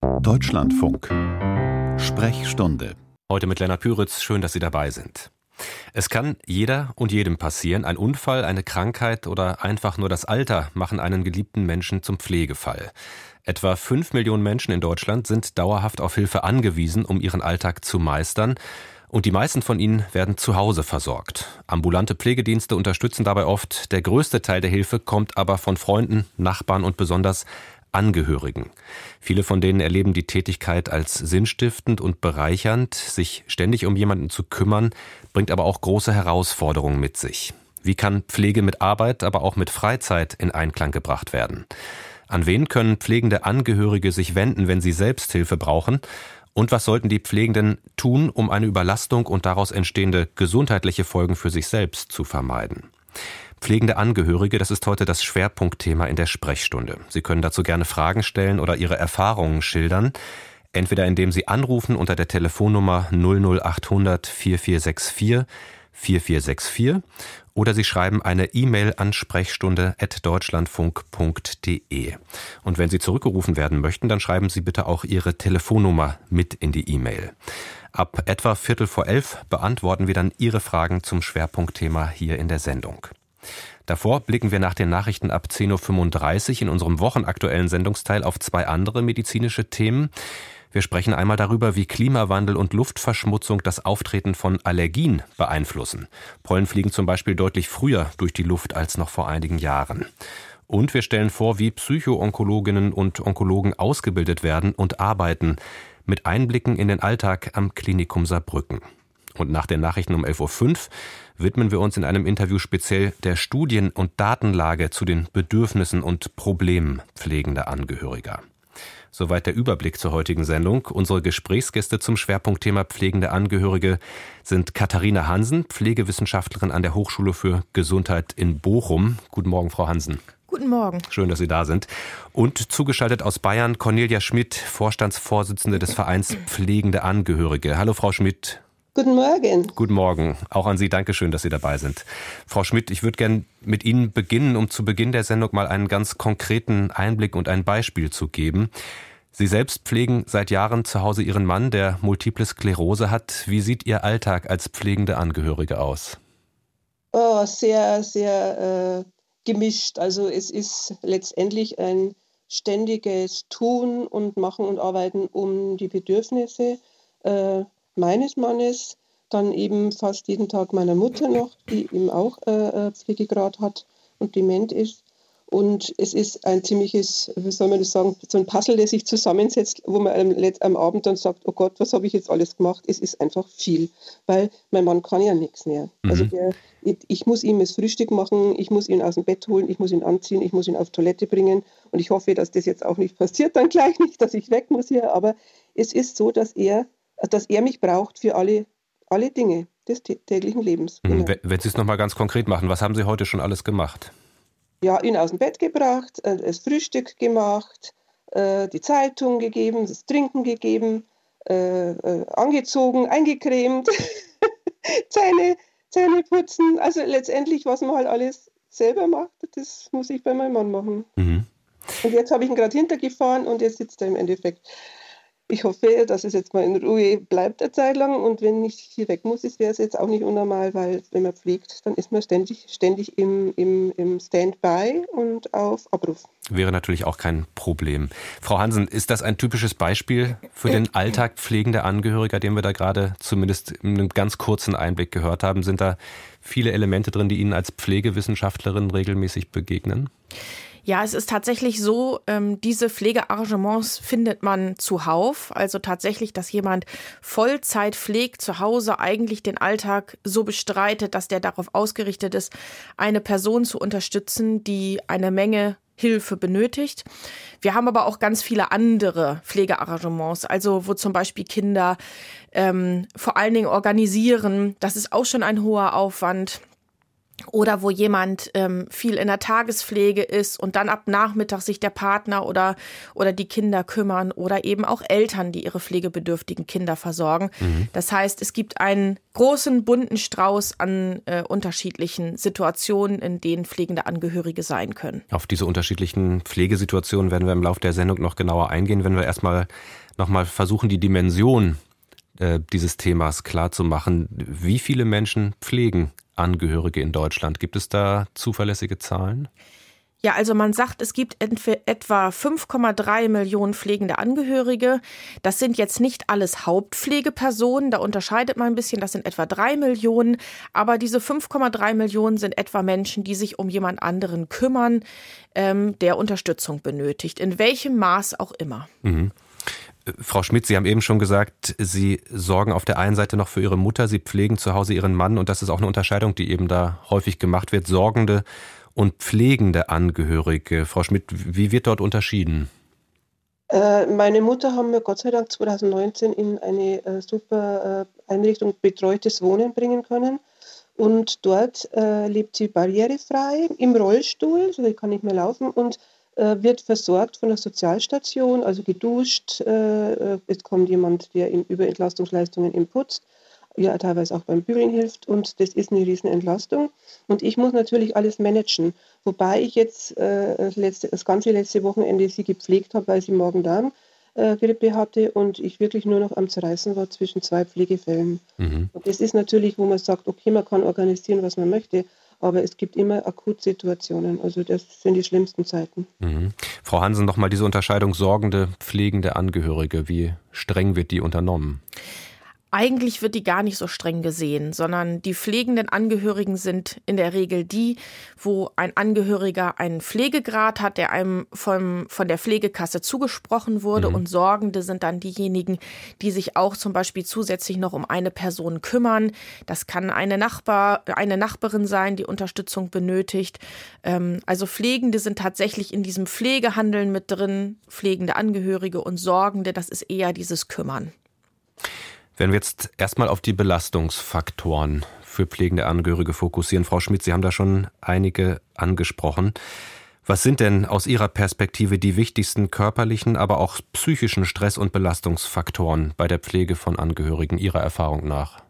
Deutschlandfunk. Sprechstunde. Heute mit Lennart Püritz. Schön, dass Sie dabei sind. Es kann jeder und jedem passieren. Ein Unfall, eine Krankheit oder einfach nur das Alter machen einen geliebten Menschen zum Pflegefall. Etwa fünf Millionen Menschen in Deutschland sind dauerhaft auf Hilfe angewiesen, um ihren Alltag zu meistern. Und die meisten von ihnen werden zu Hause versorgt. Ambulante Pflegedienste unterstützen dabei oft. Der größte Teil der Hilfe kommt aber von Freunden, Nachbarn und besonders Angehörigen. Viele von denen erleben die Tätigkeit als sinnstiftend und bereichernd. Sich ständig um jemanden zu kümmern, bringt aber auch große Herausforderungen mit sich. Wie kann Pflege mit Arbeit, aber auch mit Freizeit in Einklang gebracht werden? An wen können pflegende Angehörige sich wenden, wenn sie Selbsthilfe brauchen? Und was sollten die Pflegenden tun, um eine Überlastung und daraus entstehende gesundheitliche Folgen für sich selbst zu vermeiden? Pflegende Angehörige, das ist heute das Schwerpunktthema in der Sprechstunde. Sie können dazu gerne Fragen stellen oder Ihre Erfahrungen schildern. Entweder indem Sie anrufen unter der Telefonnummer 00800 4464 4464 oder Sie schreiben eine E-Mail an sprechstunde.deutschlandfunk.de. Und wenn Sie zurückgerufen werden möchten, dann schreiben Sie bitte auch Ihre Telefonnummer mit in die E-Mail. Ab etwa Viertel vor elf beantworten wir dann Ihre Fragen zum Schwerpunktthema hier in der Sendung. Davor blicken wir nach den Nachrichten ab 10.35 Uhr in unserem wochenaktuellen Sendungsteil auf zwei andere medizinische Themen. Wir sprechen einmal darüber, wie Klimawandel und Luftverschmutzung das Auftreten von Allergien beeinflussen. Pollen fliegen zum Beispiel deutlich früher durch die Luft als noch vor einigen Jahren. Und wir stellen vor, wie Psychoonkologinnen und Onkologen ausgebildet werden und arbeiten, mit Einblicken in den Alltag am Klinikum Saarbrücken. Und nach den Nachrichten um 11.05 Uhr widmen wir uns in einem Interview speziell der Studien- und Datenlage zu den Bedürfnissen und Problemen pflegender Angehöriger. Soweit der Überblick zur heutigen Sendung. Unsere Gesprächsgäste zum Schwerpunktthema pflegende Angehörige sind Katharina Hansen, Pflegewissenschaftlerin an der Hochschule für Gesundheit in Bochum. Guten Morgen, Frau Hansen. Guten Morgen. Schön, dass Sie da sind. Und zugeschaltet aus Bayern Cornelia Schmidt, Vorstandsvorsitzende des Vereins Pflegende Angehörige. Hallo, Frau Schmidt. Guten Morgen. Guten Morgen. Auch an Sie Dankeschön, dass Sie dabei sind. Frau Schmidt, ich würde gerne mit Ihnen beginnen, um zu Beginn der Sendung mal einen ganz konkreten Einblick und ein Beispiel zu geben. Sie selbst pflegen seit Jahren zu Hause Ihren Mann, der multiple Sklerose hat. Wie sieht Ihr Alltag als pflegende Angehörige aus? Oh, sehr, sehr äh, gemischt. Also es ist letztendlich ein ständiges Tun und Machen und Arbeiten um die Bedürfnisse äh, meines Mannes, dann eben fast jeden Tag meiner Mutter noch, die eben auch äh, äh, Pflegegrad hat und dement ist. Und es ist ein ziemliches, wie soll man das sagen, so ein Puzzle, der sich zusammensetzt, wo man am, am Abend dann sagt, oh Gott, was habe ich jetzt alles gemacht? Es ist einfach viel, weil mein Mann kann ja nichts mehr. Mhm. Also der, ich, ich, muss ihm das Frühstück machen, ich muss ihn aus dem Bett holen, ich muss ihn anziehen, ich muss ihn auf Toilette bringen. Und ich hoffe, dass das jetzt auch nicht passiert, dann gleich nicht, dass ich weg muss hier. Aber es ist so, dass er dass er mich braucht für alle, alle Dinge des täglichen Lebens. Genau. Wenn Sie es nochmal ganz konkret machen, was haben Sie heute schon alles gemacht? Ja, ihn aus dem Bett gebracht, äh, das Frühstück gemacht, äh, die Zeitung gegeben, das Trinken gegeben, äh, angezogen, eingecremt, Zähne, Zähne putzen. Also letztendlich, was man halt alles selber macht, das muss ich bei meinem Mann machen. Mhm. Und jetzt habe ich ihn gerade hintergefahren und jetzt sitzt er im Endeffekt ich hoffe, dass es jetzt mal in Ruhe bleibt eine Zeit lang und wenn ich hier weg muss, wäre es jetzt auch nicht unnormal, weil wenn man pflegt, dann ist man ständig, ständig im, im, im Standby und auf Abruf. Wäre natürlich auch kein Problem. Frau Hansen, ist das ein typisches Beispiel für den Alltag pflegender Angehöriger, den wir da gerade zumindest in einem ganz kurzen Einblick gehört haben? Sind da viele Elemente drin, die Ihnen als Pflegewissenschaftlerin regelmäßig begegnen? Ja, es ist tatsächlich so, ähm, diese Pflegearrangements findet man zuhauf. Also tatsächlich, dass jemand Vollzeit pflegt, zu Hause eigentlich den Alltag so bestreitet, dass der darauf ausgerichtet ist, eine Person zu unterstützen, die eine Menge Hilfe benötigt. Wir haben aber auch ganz viele andere Pflegearrangements, also wo zum Beispiel Kinder ähm, vor allen Dingen organisieren. Das ist auch schon ein hoher Aufwand. Oder wo jemand ähm, viel in der Tagespflege ist und dann ab Nachmittag sich der Partner oder, oder die Kinder kümmern oder eben auch Eltern, die ihre pflegebedürftigen Kinder versorgen. Mhm. Das heißt, es gibt einen großen bunten Strauß an äh, unterschiedlichen Situationen, in denen pflegende Angehörige sein können. Auf diese unterschiedlichen Pflegesituationen werden wir im Laufe der Sendung noch genauer eingehen, wenn wir erstmal nochmal versuchen, die Dimension äh, dieses Themas klar zu machen. Wie viele Menschen pflegen Angehörige in Deutschland? Gibt es da zuverlässige Zahlen? Ja, also man sagt, es gibt etwa 5,3 Millionen pflegende Angehörige. Das sind jetzt nicht alles Hauptpflegepersonen, da unterscheidet man ein bisschen, das sind etwa drei Millionen. Aber diese 5,3 Millionen sind etwa Menschen, die sich um jemand anderen kümmern, ähm, der Unterstützung benötigt, in welchem Maß auch immer. Mhm. Frau Schmidt, Sie haben eben schon gesagt, Sie sorgen auf der einen Seite noch für Ihre Mutter, Sie pflegen zu Hause Ihren Mann und das ist auch eine Unterscheidung, die eben da häufig gemacht wird, sorgende und pflegende Angehörige. Frau Schmidt, wie wird dort unterschieden? Äh, meine Mutter haben wir Gott sei Dank 2019 in eine äh, super äh, Einrichtung betreutes Wohnen bringen können. Und dort lebt sie barrierefrei im Rollstuhl, so sie kann nicht mehr laufen und wird versorgt von der Sozialstation, also geduscht. Äh, äh, es kommt jemand, der ihm über Entlastungsleistungen ihm putzt, ja teilweise auch beim Bügeln hilft und das ist eine Riesenentlastung. Und ich muss natürlich alles managen, wobei ich jetzt äh, letzte, das ganze letzte Wochenende sie gepflegt habe, weil sie Magen-Darm-Grippe hatte und ich wirklich nur noch am Zerreißen war zwischen zwei Pflegefällen. Mhm. Und das ist natürlich, wo man sagt, okay, man kann organisieren, was man möchte, aber es gibt immer Akutsituationen. Also das sind die schlimmsten Zeiten. Mhm. Frau Hansen, nochmal diese Unterscheidung sorgende, pflegende Angehörige. Wie streng wird die unternommen? Eigentlich wird die gar nicht so streng gesehen, sondern die pflegenden Angehörigen sind in der Regel die, wo ein Angehöriger einen Pflegegrad hat, der einem vom, von der Pflegekasse zugesprochen wurde. Mhm. Und Sorgende sind dann diejenigen, die sich auch zum Beispiel zusätzlich noch um eine Person kümmern. Das kann eine Nachbar, eine Nachbarin sein, die Unterstützung benötigt. Ähm, also Pflegende sind tatsächlich in diesem Pflegehandeln mit drin, pflegende Angehörige und Sorgende, das ist eher dieses Kümmern. Wenn wir jetzt erstmal auf die Belastungsfaktoren für pflegende Angehörige fokussieren, Frau Schmidt, Sie haben da schon einige angesprochen. Was sind denn aus Ihrer Perspektive die wichtigsten körperlichen, aber auch psychischen Stress- und Belastungsfaktoren bei der Pflege von Angehörigen Ihrer Erfahrung nach?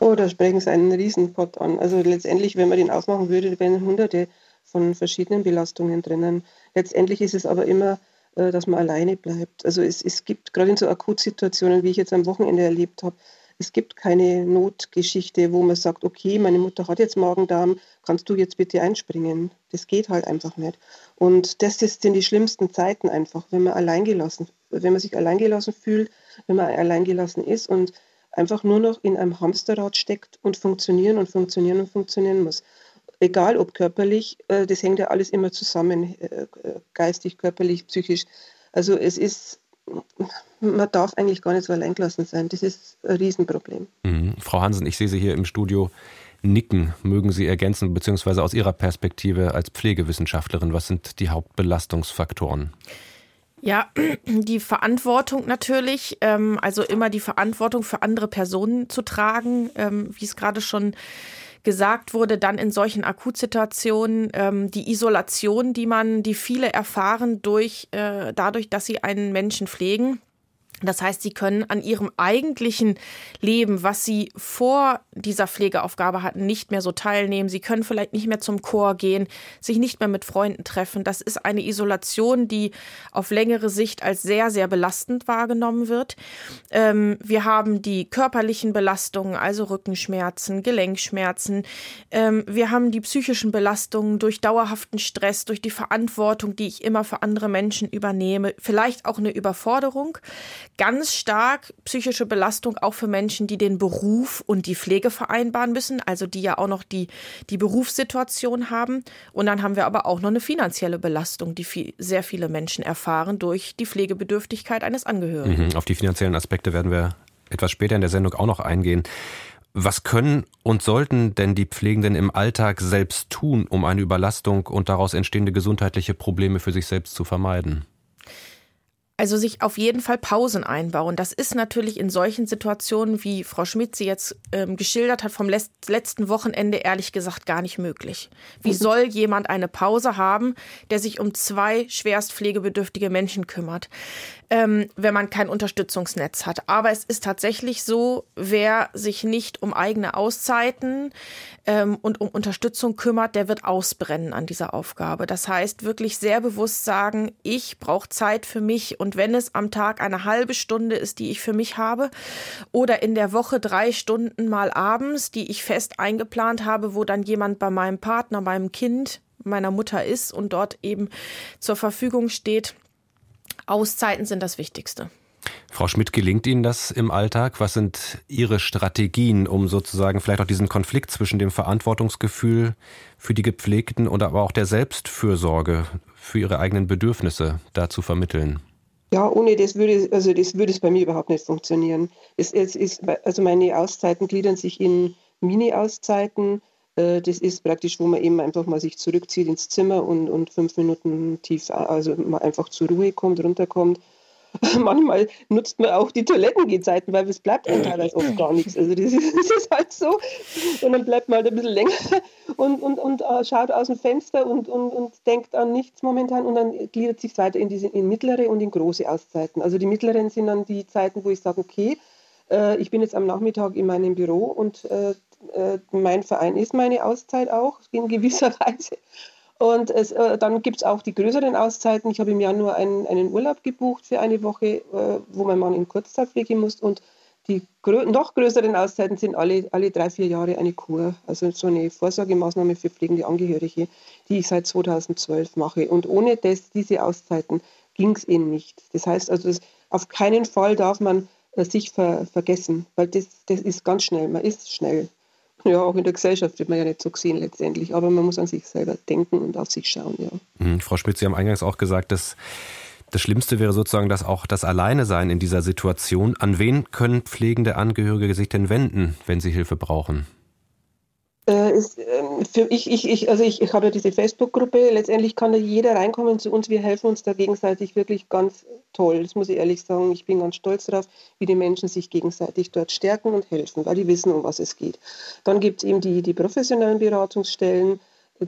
Oh, da sprechen Sie einen Riesenpott an. Also letztendlich, wenn man den aufmachen würde, wären hunderte von verschiedenen Belastungen drinnen. Letztendlich ist es aber immer äh, dass man alleine bleibt. Also es, es gibt gerade in so Akutsituationen, wie ich jetzt am Wochenende erlebt habe, es gibt keine Notgeschichte, wo man sagt, okay, meine Mutter hat jetzt Magen-Darm, kannst du jetzt bitte einspringen? Das geht halt einfach nicht. Und das sind die schlimmsten Zeiten einfach, wenn man alleingelassen, wenn man sich alleingelassen fühlt, wenn man alleingelassen ist und einfach nur noch in einem Hamsterrad steckt und funktionieren und funktionieren und funktionieren muss egal ob körperlich, äh, das hängt ja alles immer zusammen, äh, geistig, körperlich, psychisch. Also es ist, man darf eigentlich gar nicht so alleingelassen sein. Das ist ein Riesenproblem. Mhm. Frau Hansen, ich sehe Sie hier im Studio nicken. Mögen Sie ergänzen, beziehungsweise aus Ihrer Perspektive als Pflegewissenschaftlerin, was sind die Hauptbelastungsfaktoren? Ja, die Verantwortung natürlich, ähm, also immer die Verantwortung für andere Personen zu tragen, ähm, wie es gerade schon gesagt wurde, dann in solchen Akutsituationen ähm, die Isolation, die man, die viele erfahren durch äh, dadurch, dass sie einen Menschen pflegen das heißt, sie können an ihrem eigentlichen Leben, was sie vor dieser Pflegeaufgabe hatten, nicht mehr so teilnehmen. Sie können vielleicht nicht mehr zum Chor gehen, sich nicht mehr mit Freunden treffen. Das ist eine Isolation, die auf längere Sicht als sehr, sehr belastend wahrgenommen wird. Ähm, wir haben die körperlichen Belastungen, also Rückenschmerzen, Gelenkschmerzen. Ähm, wir haben die psychischen Belastungen durch dauerhaften Stress, durch die Verantwortung, die ich immer für andere Menschen übernehme. Vielleicht auch eine Überforderung ganz stark psychische Belastung auch für Menschen, die den Beruf und die Pflege vereinbaren müssen, also die ja auch noch die, die Berufssituation haben. Und dann haben wir aber auch noch eine finanzielle Belastung, die viel, sehr viele Menschen erfahren durch die Pflegebedürftigkeit eines Angehörigen. Mhm, auf die finanziellen Aspekte werden wir etwas später in der Sendung auch noch eingehen. Was können und sollten denn die Pflegenden im Alltag selbst tun, um eine Überlastung und daraus entstehende gesundheitliche Probleme für sich selbst zu vermeiden? Also sich auf jeden Fall Pausen einbauen. Das ist natürlich in solchen Situationen, wie Frau Schmidt sie jetzt ähm, geschildert hat, vom letzten Wochenende ehrlich gesagt gar nicht möglich. Wie soll jemand eine Pause haben, der sich um zwei schwerst pflegebedürftige Menschen kümmert? Ähm, wenn man kein Unterstützungsnetz hat. Aber es ist tatsächlich so, wer sich nicht um eigene Auszeiten ähm, und um Unterstützung kümmert, der wird ausbrennen an dieser Aufgabe. Das heißt, wirklich sehr bewusst sagen, ich brauche Zeit für mich und wenn es am Tag eine halbe Stunde ist, die ich für mich habe oder in der Woche drei Stunden mal abends, die ich fest eingeplant habe, wo dann jemand bei meinem Partner, meinem Kind, meiner Mutter ist und dort eben zur Verfügung steht, Auszeiten sind das Wichtigste. Frau Schmidt, gelingt Ihnen das im Alltag? Was sind Ihre Strategien, um sozusagen vielleicht auch diesen Konflikt zwischen dem Verantwortungsgefühl für die Gepflegten und aber auch der Selbstfürsorge für Ihre eigenen Bedürfnisse da zu vermitteln? Ja, ohne das würde, also das würde es bei mir überhaupt nicht funktionieren. Es, es ist, also meine Auszeiten gliedern sich in Mini-Auszeiten, äh, das ist praktisch, wo man eben einfach mal sich zurückzieht ins Zimmer und, und fünf Minuten tief, also mal einfach zur Ruhe kommt, runterkommt. Manchmal nutzt man auch die Toilettengezeiten, weil es bleibt dann teilweise oft gar nichts. Also das ist, das ist, halt so. Und dann bleibt man halt ein bisschen länger und, und, und uh, schaut aus dem Fenster und, und, und denkt an nichts momentan und dann gliedert sich weiter in diese in mittlere und in große Auszeiten. Also die mittleren sind dann die Zeiten, wo ich sage, okay, äh, ich bin jetzt am Nachmittag in meinem Büro und äh, mein Verein ist meine Auszeit auch in gewisser Weise. Und es, äh, dann gibt es auch die größeren Auszeiten. Ich habe im Januar einen, einen Urlaub gebucht für eine Woche, äh, wo mein Mann in Kurzzeitpflege muss. Und die grö noch größeren Auszeiten sind alle, alle drei, vier Jahre eine Kur. Also so eine Vorsorgemaßnahme für pflegende Angehörige, die ich seit 2012 mache. Und ohne das, diese Auszeiten ging es eben nicht. Das heißt also, das, auf keinen Fall darf man äh, sich ver vergessen, weil das, das ist ganz schnell. Man ist schnell. Ja, auch in der Gesellschaft wird man ja nicht so gesehen letztendlich, aber man muss an sich selber denken und auf sich schauen, ja. Mhm, Frau Spitz, Sie haben eingangs auch gesagt, dass das Schlimmste wäre sozusagen, dass auch das Alleinesein in dieser Situation. An wen können pflegende Angehörige sich denn wenden, wenn sie Hilfe brauchen? Äh, ist, äh, für ich, ich, ich, also ich, ich habe ja diese Facebook-Gruppe. Letztendlich kann da jeder reinkommen zu uns. Wir helfen uns da gegenseitig wirklich ganz toll. Das muss ich ehrlich sagen. Ich bin ganz stolz darauf, wie die Menschen sich gegenseitig dort stärken und helfen, weil die wissen, um was es geht. Dann gibt es eben die, die professionellen Beratungsstellen.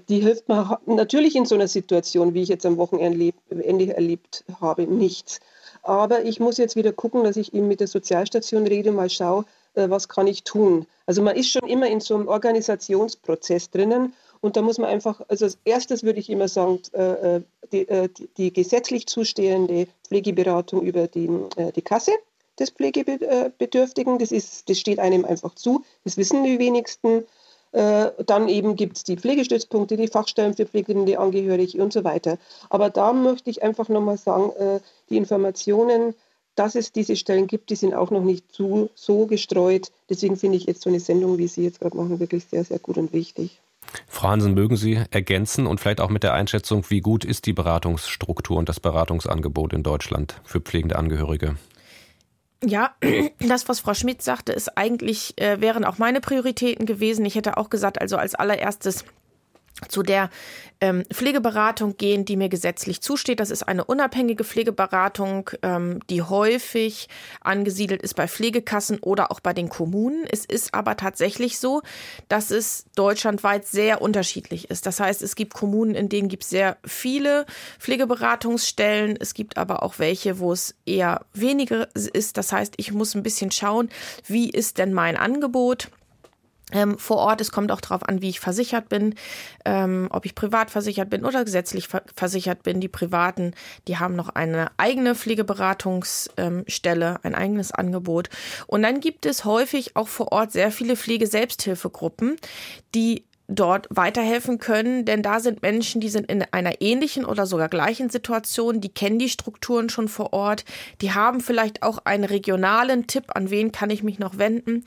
Die hilft man natürlich in so einer Situation, wie ich jetzt am Wochenende erlebt habe, nichts. Aber ich muss jetzt wieder gucken, dass ich eben mit der Sozialstation rede, mal schaue, was kann ich tun. Also man ist schon immer in so einem Organisationsprozess drinnen und da muss man einfach, also als erstes würde ich immer sagen, äh, äh, die, die, die gesetzlich zustehende Pflegeberatung über die, die Kasse des Pflegebedürftigen, das, ist, das steht einem einfach zu, das wissen die wenigsten. Dann eben gibt es die Pflegestützpunkte, die Fachstellen für pflegende Angehörige und so weiter. Aber da möchte ich einfach nochmal sagen, die Informationen dass es diese Stellen gibt, die sind auch noch nicht zu, so gestreut. Deswegen finde ich jetzt so eine Sendung, wie Sie jetzt gerade machen, wirklich sehr, sehr gut und wichtig. Frau Hansen, mögen Sie ergänzen und vielleicht auch mit der Einschätzung, wie gut ist die Beratungsstruktur und das Beratungsangebot in Deutschland für pflegende Angehörige? Ja, das, was Frau Schmidt sagte, ist eigentlich, äh, wären auch meine Prioritäten gewesen. Ich hätte auch gesagt, also als allererstes zu der ähm, Pflegeberatung gehen, die mir gesetzlich zusteht. Das ist eine unabhängige Pflegeberatung, ähm, die häufig angesiedelt ist bei Pflegekassen oder auch bei den Kommunen. Es ist aber tatsächlich so, dass es deutschlandweit sehr unterschiedlich ist. Das heißt, es gibt Kommunen, in denen gibt es sehr viele Pflegeberatungsstellen. Es gibt aber auch welche, wo es eher weniger ist. Das heißt, ich muss ein bisschen schauen, wie ist denn mein Angebot? Ähm, vor Ort. Es kommt auch darauf an, wie ich versichert bin, ähm, ob ich privat versichert bin oder gesetzlich ver versichert bin. Die Privaten, die haben noch eine eigene Pflegeberatungsstelle, ähm, ein eigenes Angebot. Und dann gibt es häufig auch vor Ort sehr viele Pflegeselbsthilfegruppen, die dort weiterhelfen können, denn da sind Menschen, die sind in einer ähnlichen oder sogar gleichen Situation, die kennen die Strukturen schon vor Ort, die haben vielleicht auch einen regionalen Tipp, an wen kann ich mich noch wenden.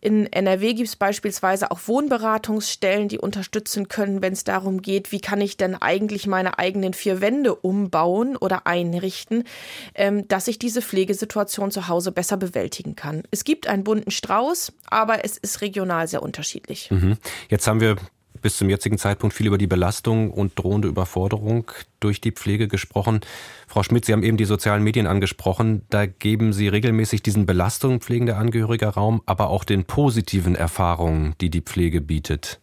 In NRW gibt es beispielsweise auch Wohnberatungsstellen, die unterstützen können, wenn es darum geht, wie kann ich denn eigentlich meine eigenen vier Wände umbauen oder einrichten, ähm, dass ich diese Pflegesituation zu Hause besser bewältigen kann. Es gibt einen bunten Strauß, aber es ist regional sehr unterschiedlich. Mhm. Jetzt haben wir bis zum jetzigen Zeitpunkt viel über die Belastung und drohende Überforderung durch die Pflege gesprochen. Frau Schmidt, Sie haben eben die sozialen Medien angesprochen. Da geben Sie regelmäßig diesen Belastungen pflegender Angehöriger Raum, aber auch den positiven Erfahrungen, die die Pflege bietet.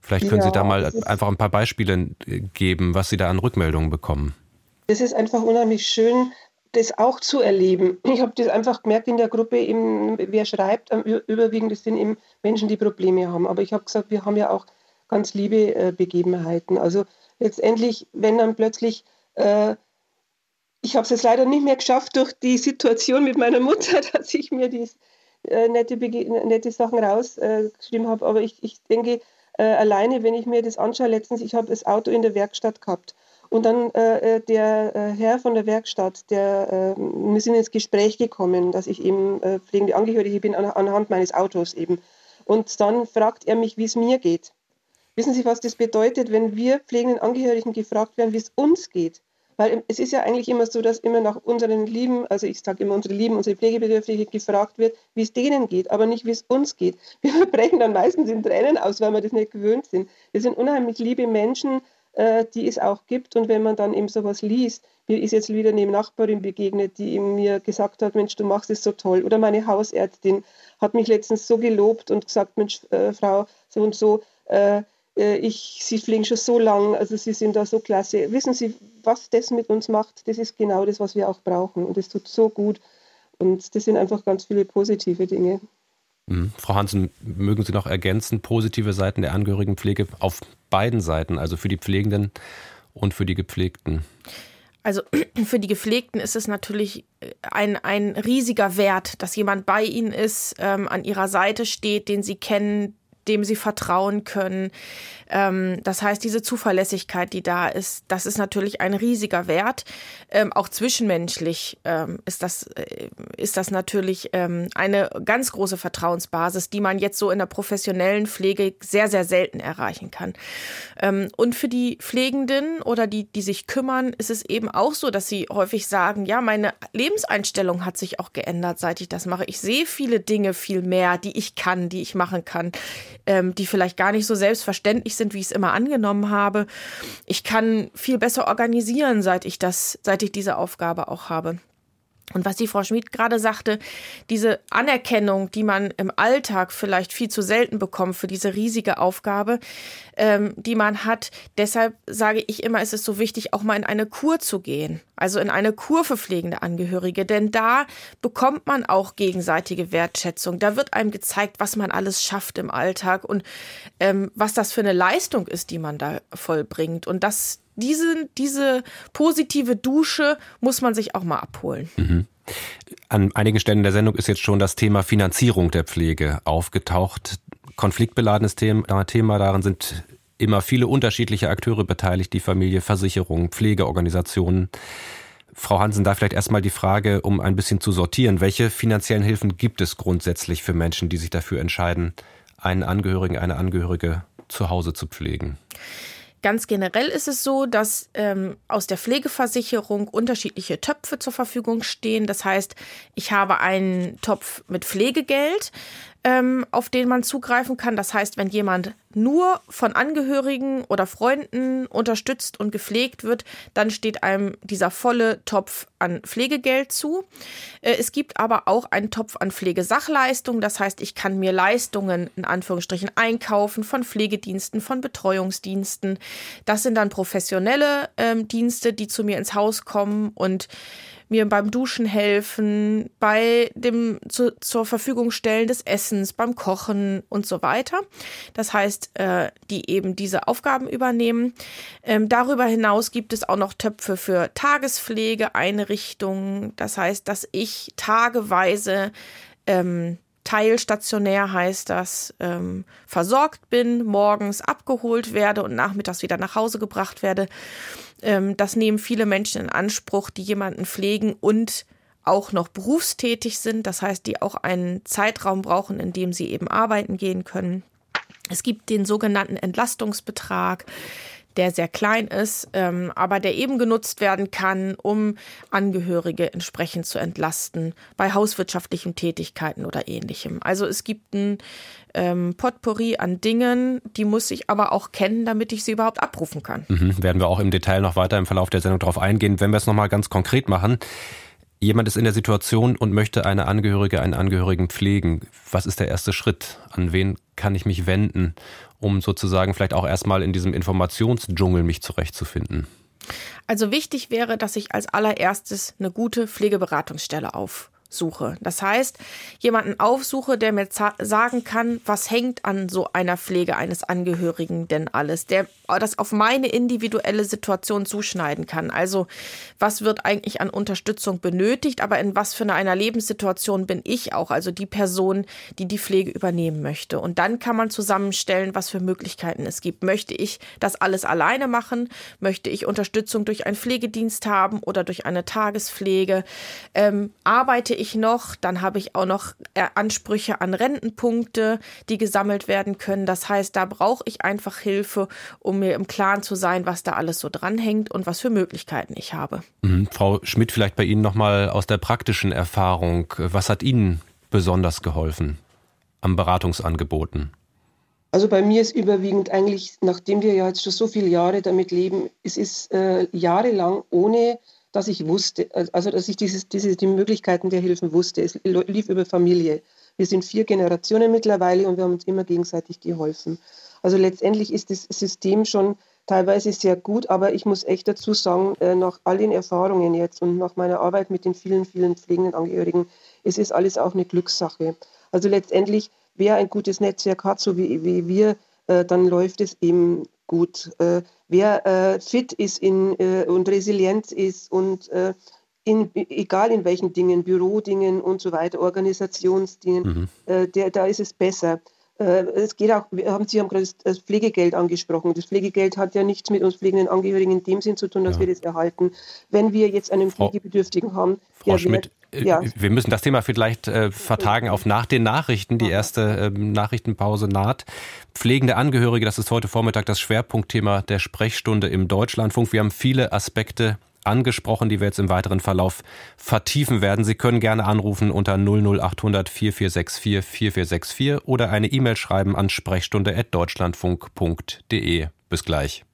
Vielleicht können ja, Sie da mal einfach ein paar Beispiele äh, geben, was Sie da an Rückmeldungen bekommen. Es ist einfach unheimlich schön, das auch zu erleben. Ich habe das einfach gemerkt in der Gruppe, eben, wer schreibt, überwiegend das sind eben Menschen, die Probleme haben. Aber ich habe gesagt, wir haben ja auch ganz liebe äh, Begebenheiten. Also letztendlich, wenn dann plötzlich, äh, ich habe es jetzt leider nicht mehr geschafft durch die Situation mit meiner Mutter, dass ich mir die äh, nette, nette Sachen rausgeschrieben habe, aber ich, ich denke, äh, alleine, wenn ich mir das anschaue, letztens, ich habe das Auto in der Werkstatt gehabt und dann äh, äh, der äh, Herr von der Werkstatt, der, äh, wir sind ins Gespräch gekommen, dass ich eben äh, pflegende Angehörige bin an, anhand meines Autos eben. Und dann fragt er mich, wie es mir geht. Wissen Sie, was das bedeutet, wenn wir pflegenden Angehörigen gefragt werden, wie es uns geht? Weil es ist ja eigentlich immer so, dass immer nach unseren Lieben, also ich sage immer unsere Lieben, unsere Pflegebedürftige gefragt wird, wie es denen geht, aber nicht, wie es uns geht. Wir brechen dann meistens in Tränen aus, weil wir das nicht gewöhnt sind. Wir sind unheimlich liebe Menschen, äh, die es auch gibt. Und wenn man dann eben sowas liest, mir ist jetzt wieder eine Nachbarin begegnet, die mir gesagt hat, Mensch, du machst es so toll. Oder meine Hausärztin hat mich letztens so gelobt und gesagt, Mensch, äh, Frau, so und so, äh ich, Sie fliegen schon so lang, also Sie sind da so klasse. Wissen Sie, was das mit uns macht? Das ist genau das, was wir auch brauchen. Und es tut so gut. Und das sind einfach ganz viele positive Dinge. Mhm. Frau Hansen, mögen Sie noch ergänzen, positive Seiten der Angehörigenpflege auf beiden Seiten, also für die Pflegenden und für die Gepflegten? Also für die Gepflegten ist es natürlich ein, ein riesiger Wert, dass jemand bei ihnen ist, ähm, an ihrer Seite steht, den sie kennen, dem sie vertrauen können. Ähm, das heißt, diese Zuverlässigkeit, die da ist, das ist natürlich ein riesiger Wert. Ähm, auch zwischenmenschlich ähm, ist, das, äh, ist das natürlich ähm, eine ganz große Vertrauensbasis, die man jetzt so in der professionellen Pflege sehr, sehr selten erreichen kann. Ähm, und für die Pflegenden oder die, die sich kümmern, ist es eben auch so, dass sie häufig sagen, ja, meine Lebenseinstellung hat sich auch geändert, seit ich das mache. Ich sehe viele Dinge viel mehr, die ich kann, die ich machen kann ähm, die vielleicht gar nicht so selbstverständlich sind, wie ich es immer angenommen habe. Ich kann viel besser organisieren, seit ich das, seit ich diese Aufgabe auch habe. Und was die Frau Schmid gerade sagte, diese Anerkennung, die man im Alltag vielleicht viel zu selten bekommt für diese riesige Aufgabe, ähm, die man hat. Deshalb sage ich immer, es ist so wichtig, auch mal in eine Kur zu gehen. Also in eine Kur für pflegende Angehörige. Denn da bekommt man auch gegenseitige Wertschätzung. Da wird einem gezeigt, was man alles schafft im Alltag und ähm, was das für eine Leistung ist, die man da vollbringt. Und das diese, diese positive Dusche muss man sich auch mal abholen. Mhm. An einigen Stellen der Sendung ist jetzt schon das Thema Finanzierung der Pflege aufgetaucht. Konfliktbeladenes Thema, Thema darin sind immer viele unterschiedliche Akteure beteiligt, die Familie, Versicherungen, Pflegeorganisationen. Frau Hansen, da vielleicht erstmal die Frage, um ein bisschen zu sortieren. Welche finanziellen Hilfen gibt es grundsätzlich für Menschen, die sich dafür entscheiden, einen Angehörigen, eine Angehörige zu Hause zu pflegen? Ganz generell ist es so, dass ähm, aus der Pflegeversicherung unterschiedliche Töpfe zur Verfügung stehen. Das heißt, ich habe einen Topf mit Pflegegeld, ähm, auf den man zugreifen kann. Das heißt, wenn jemand nur von Angehörigen oder Freunden unterstützt und gepflegt wird, dann steht einem dieser volle Topf an Pflegegeld zu. Äh, es gibt aber auch einen Topf an Pflegesachleistungen. Das heißt, ich kann mir Leistungen in Anführungsstrichen einkaufen von Pflegediensten, von Betreuungsdiensten. Das sind dann professionelle ähm, Dienste, die zu mir ins Haus kommen und mir beim Duschen helfen, bei dem zu, zur Verfügung stellen des Essens, beim Kochen und so weiter. Das heißt, äh, die eben diese Aufgaben übernehmen. Ähm, darüber hinaus gibt es auch noch Töpfe für Tagespflegeeinrichtungen. Das heißt, dass ich tageweise ähm, teilstationär heißt das, ähm, versorgt bin, morgens abgeholt werde und nachmittags wieder nach Hause gebracht werde. Ähm, das nehmen viele Menschen in Anspruch, die jemanden pflegen und auch noch berufstätig sind. Das heißt, die auch einen Zeitraum brauchen, in dem sie eben arbeiten gehen können. Es gibt den sogenannten Entlastungsbetrag. Der sehr klein ist, ähm, aber der eben genutzt werden kann, um Angehörige entsprechend zu entlasten bei hauswirtschaftlichen Tätigkeiten oder ähnlichem. Also es gibt ein ähm, Potpourri an Dingen, die muss ich aber auch kennen, damit ich sie überhaupt abrufen kann. Mhm, werden wir auch im Detail noch weiter im Verlauf der Sendung darauf eingehen. Wenn wir es nochmal ganz konkret machen, jemand ist in der Situation und möchte eine Angehörige, einen Angehörigen pflegen. Was ist der erste Schritt? An wen kann ich mich wenden, um sozusagen vielleicht auch erstmal in diesem Informationsdschungel mich zurechtzufinden? Also wichtig wäre, dass ich als allererstes eine gute Pflegeberatungsstelle auf suche. Das heißt, jemanden aufsuche, der mir sagen kann, was hängt an so einer Pflege eines Angehörigen denn alles, der das auf meine individuelle Situation zuschneiden kann. Also, was wird eigentlich an Unterstützung benötigt, aber in was für einer Lebenssituation bin ich auch, also die Person, die die Pflege übernehmen möchte. Und dann kann man zusammenstellen, was für Möglichkeiten es gibt. Möchte ich das alles alleine machen? Möchte ich Unterstützung durch einen Pflegedienst haben oder durch eine Tagespflege? Ähm, arbeite ich noch, dann habe ich auch noch äh, Ansprüche an Rentenpunkte, die gesammelt werden können. Das heißt, da brauche ich einfach Hilfe, um mir im Klaren zu sein, was da alles so dranhängt und was für Möglichkeiten ich habe. Mhm. Frau Schmidt, vielleicht bei Ihnen nochmal aus der praktischen Erfahrung. Was hat Ihnen besonders geholfen am Beratungsangeboten? Also bei mir ist überwiegend eigentlich, nachdem wir ja jetzt schon so viele Jahre damit leben, es ist äh, jahrelang ohne dass ich wusste, also dass ich dieses, diese, die Möglichkeiten der Hilfen wusste. Es lief über Familie. Wir sind vier Generationen mittlerweile und wir haben uns immer gegenseitig geholfen. Also letztendlich ist das System schon teilweise sehr gut, aber ich muss echt dazu sagen, äh, nach all den Erfahrungen jetzt und nach meiner Arbeit mit den vielen, vielen pflegenden Angehörigen, es ist alles auch eine Glückssache. Also letztendlich, wer ein gutes Netzwerk hat, so wie, wie wir, äh, dann läuft es eben gut. Äh, wer äh, fit ist in, äh, und resilient ist und in, egal in welchen Dingen, Bürodingen und so weiter, Organisationsdingen, mhm. Der, da ist es besser. Es geht auch, wir haben, Sie haben gerade das Pflegegeld angesprochen. Das Pflegegeld hat ja nichts mit uns pflegenden Angehörigen in dem Sinn zu tun, dass ja. wir das erhalten. Wenn wir jetzt einen Pflegebedürftigen haben, Frau Schmidt, ja. wir müssen das Thema vielleicht äh, vertagen auf nach den Nachrichten. Die erste äh, Nachrichtenpause naht. Pflegende Angehörige, das ist heute Vormittag das Schwerpunktthema der Sprechstunde im Deutschlandfunk. Wir haben viele Aspekte angesprochen, die wir jetzt im weiteren Verlauf vertiefen werden. Sie können gerne anrufen unter 00800 4464 4464 oder eine E-Mail schreiben an sprechstunde.deutschlandfunk.de. Bis gleich.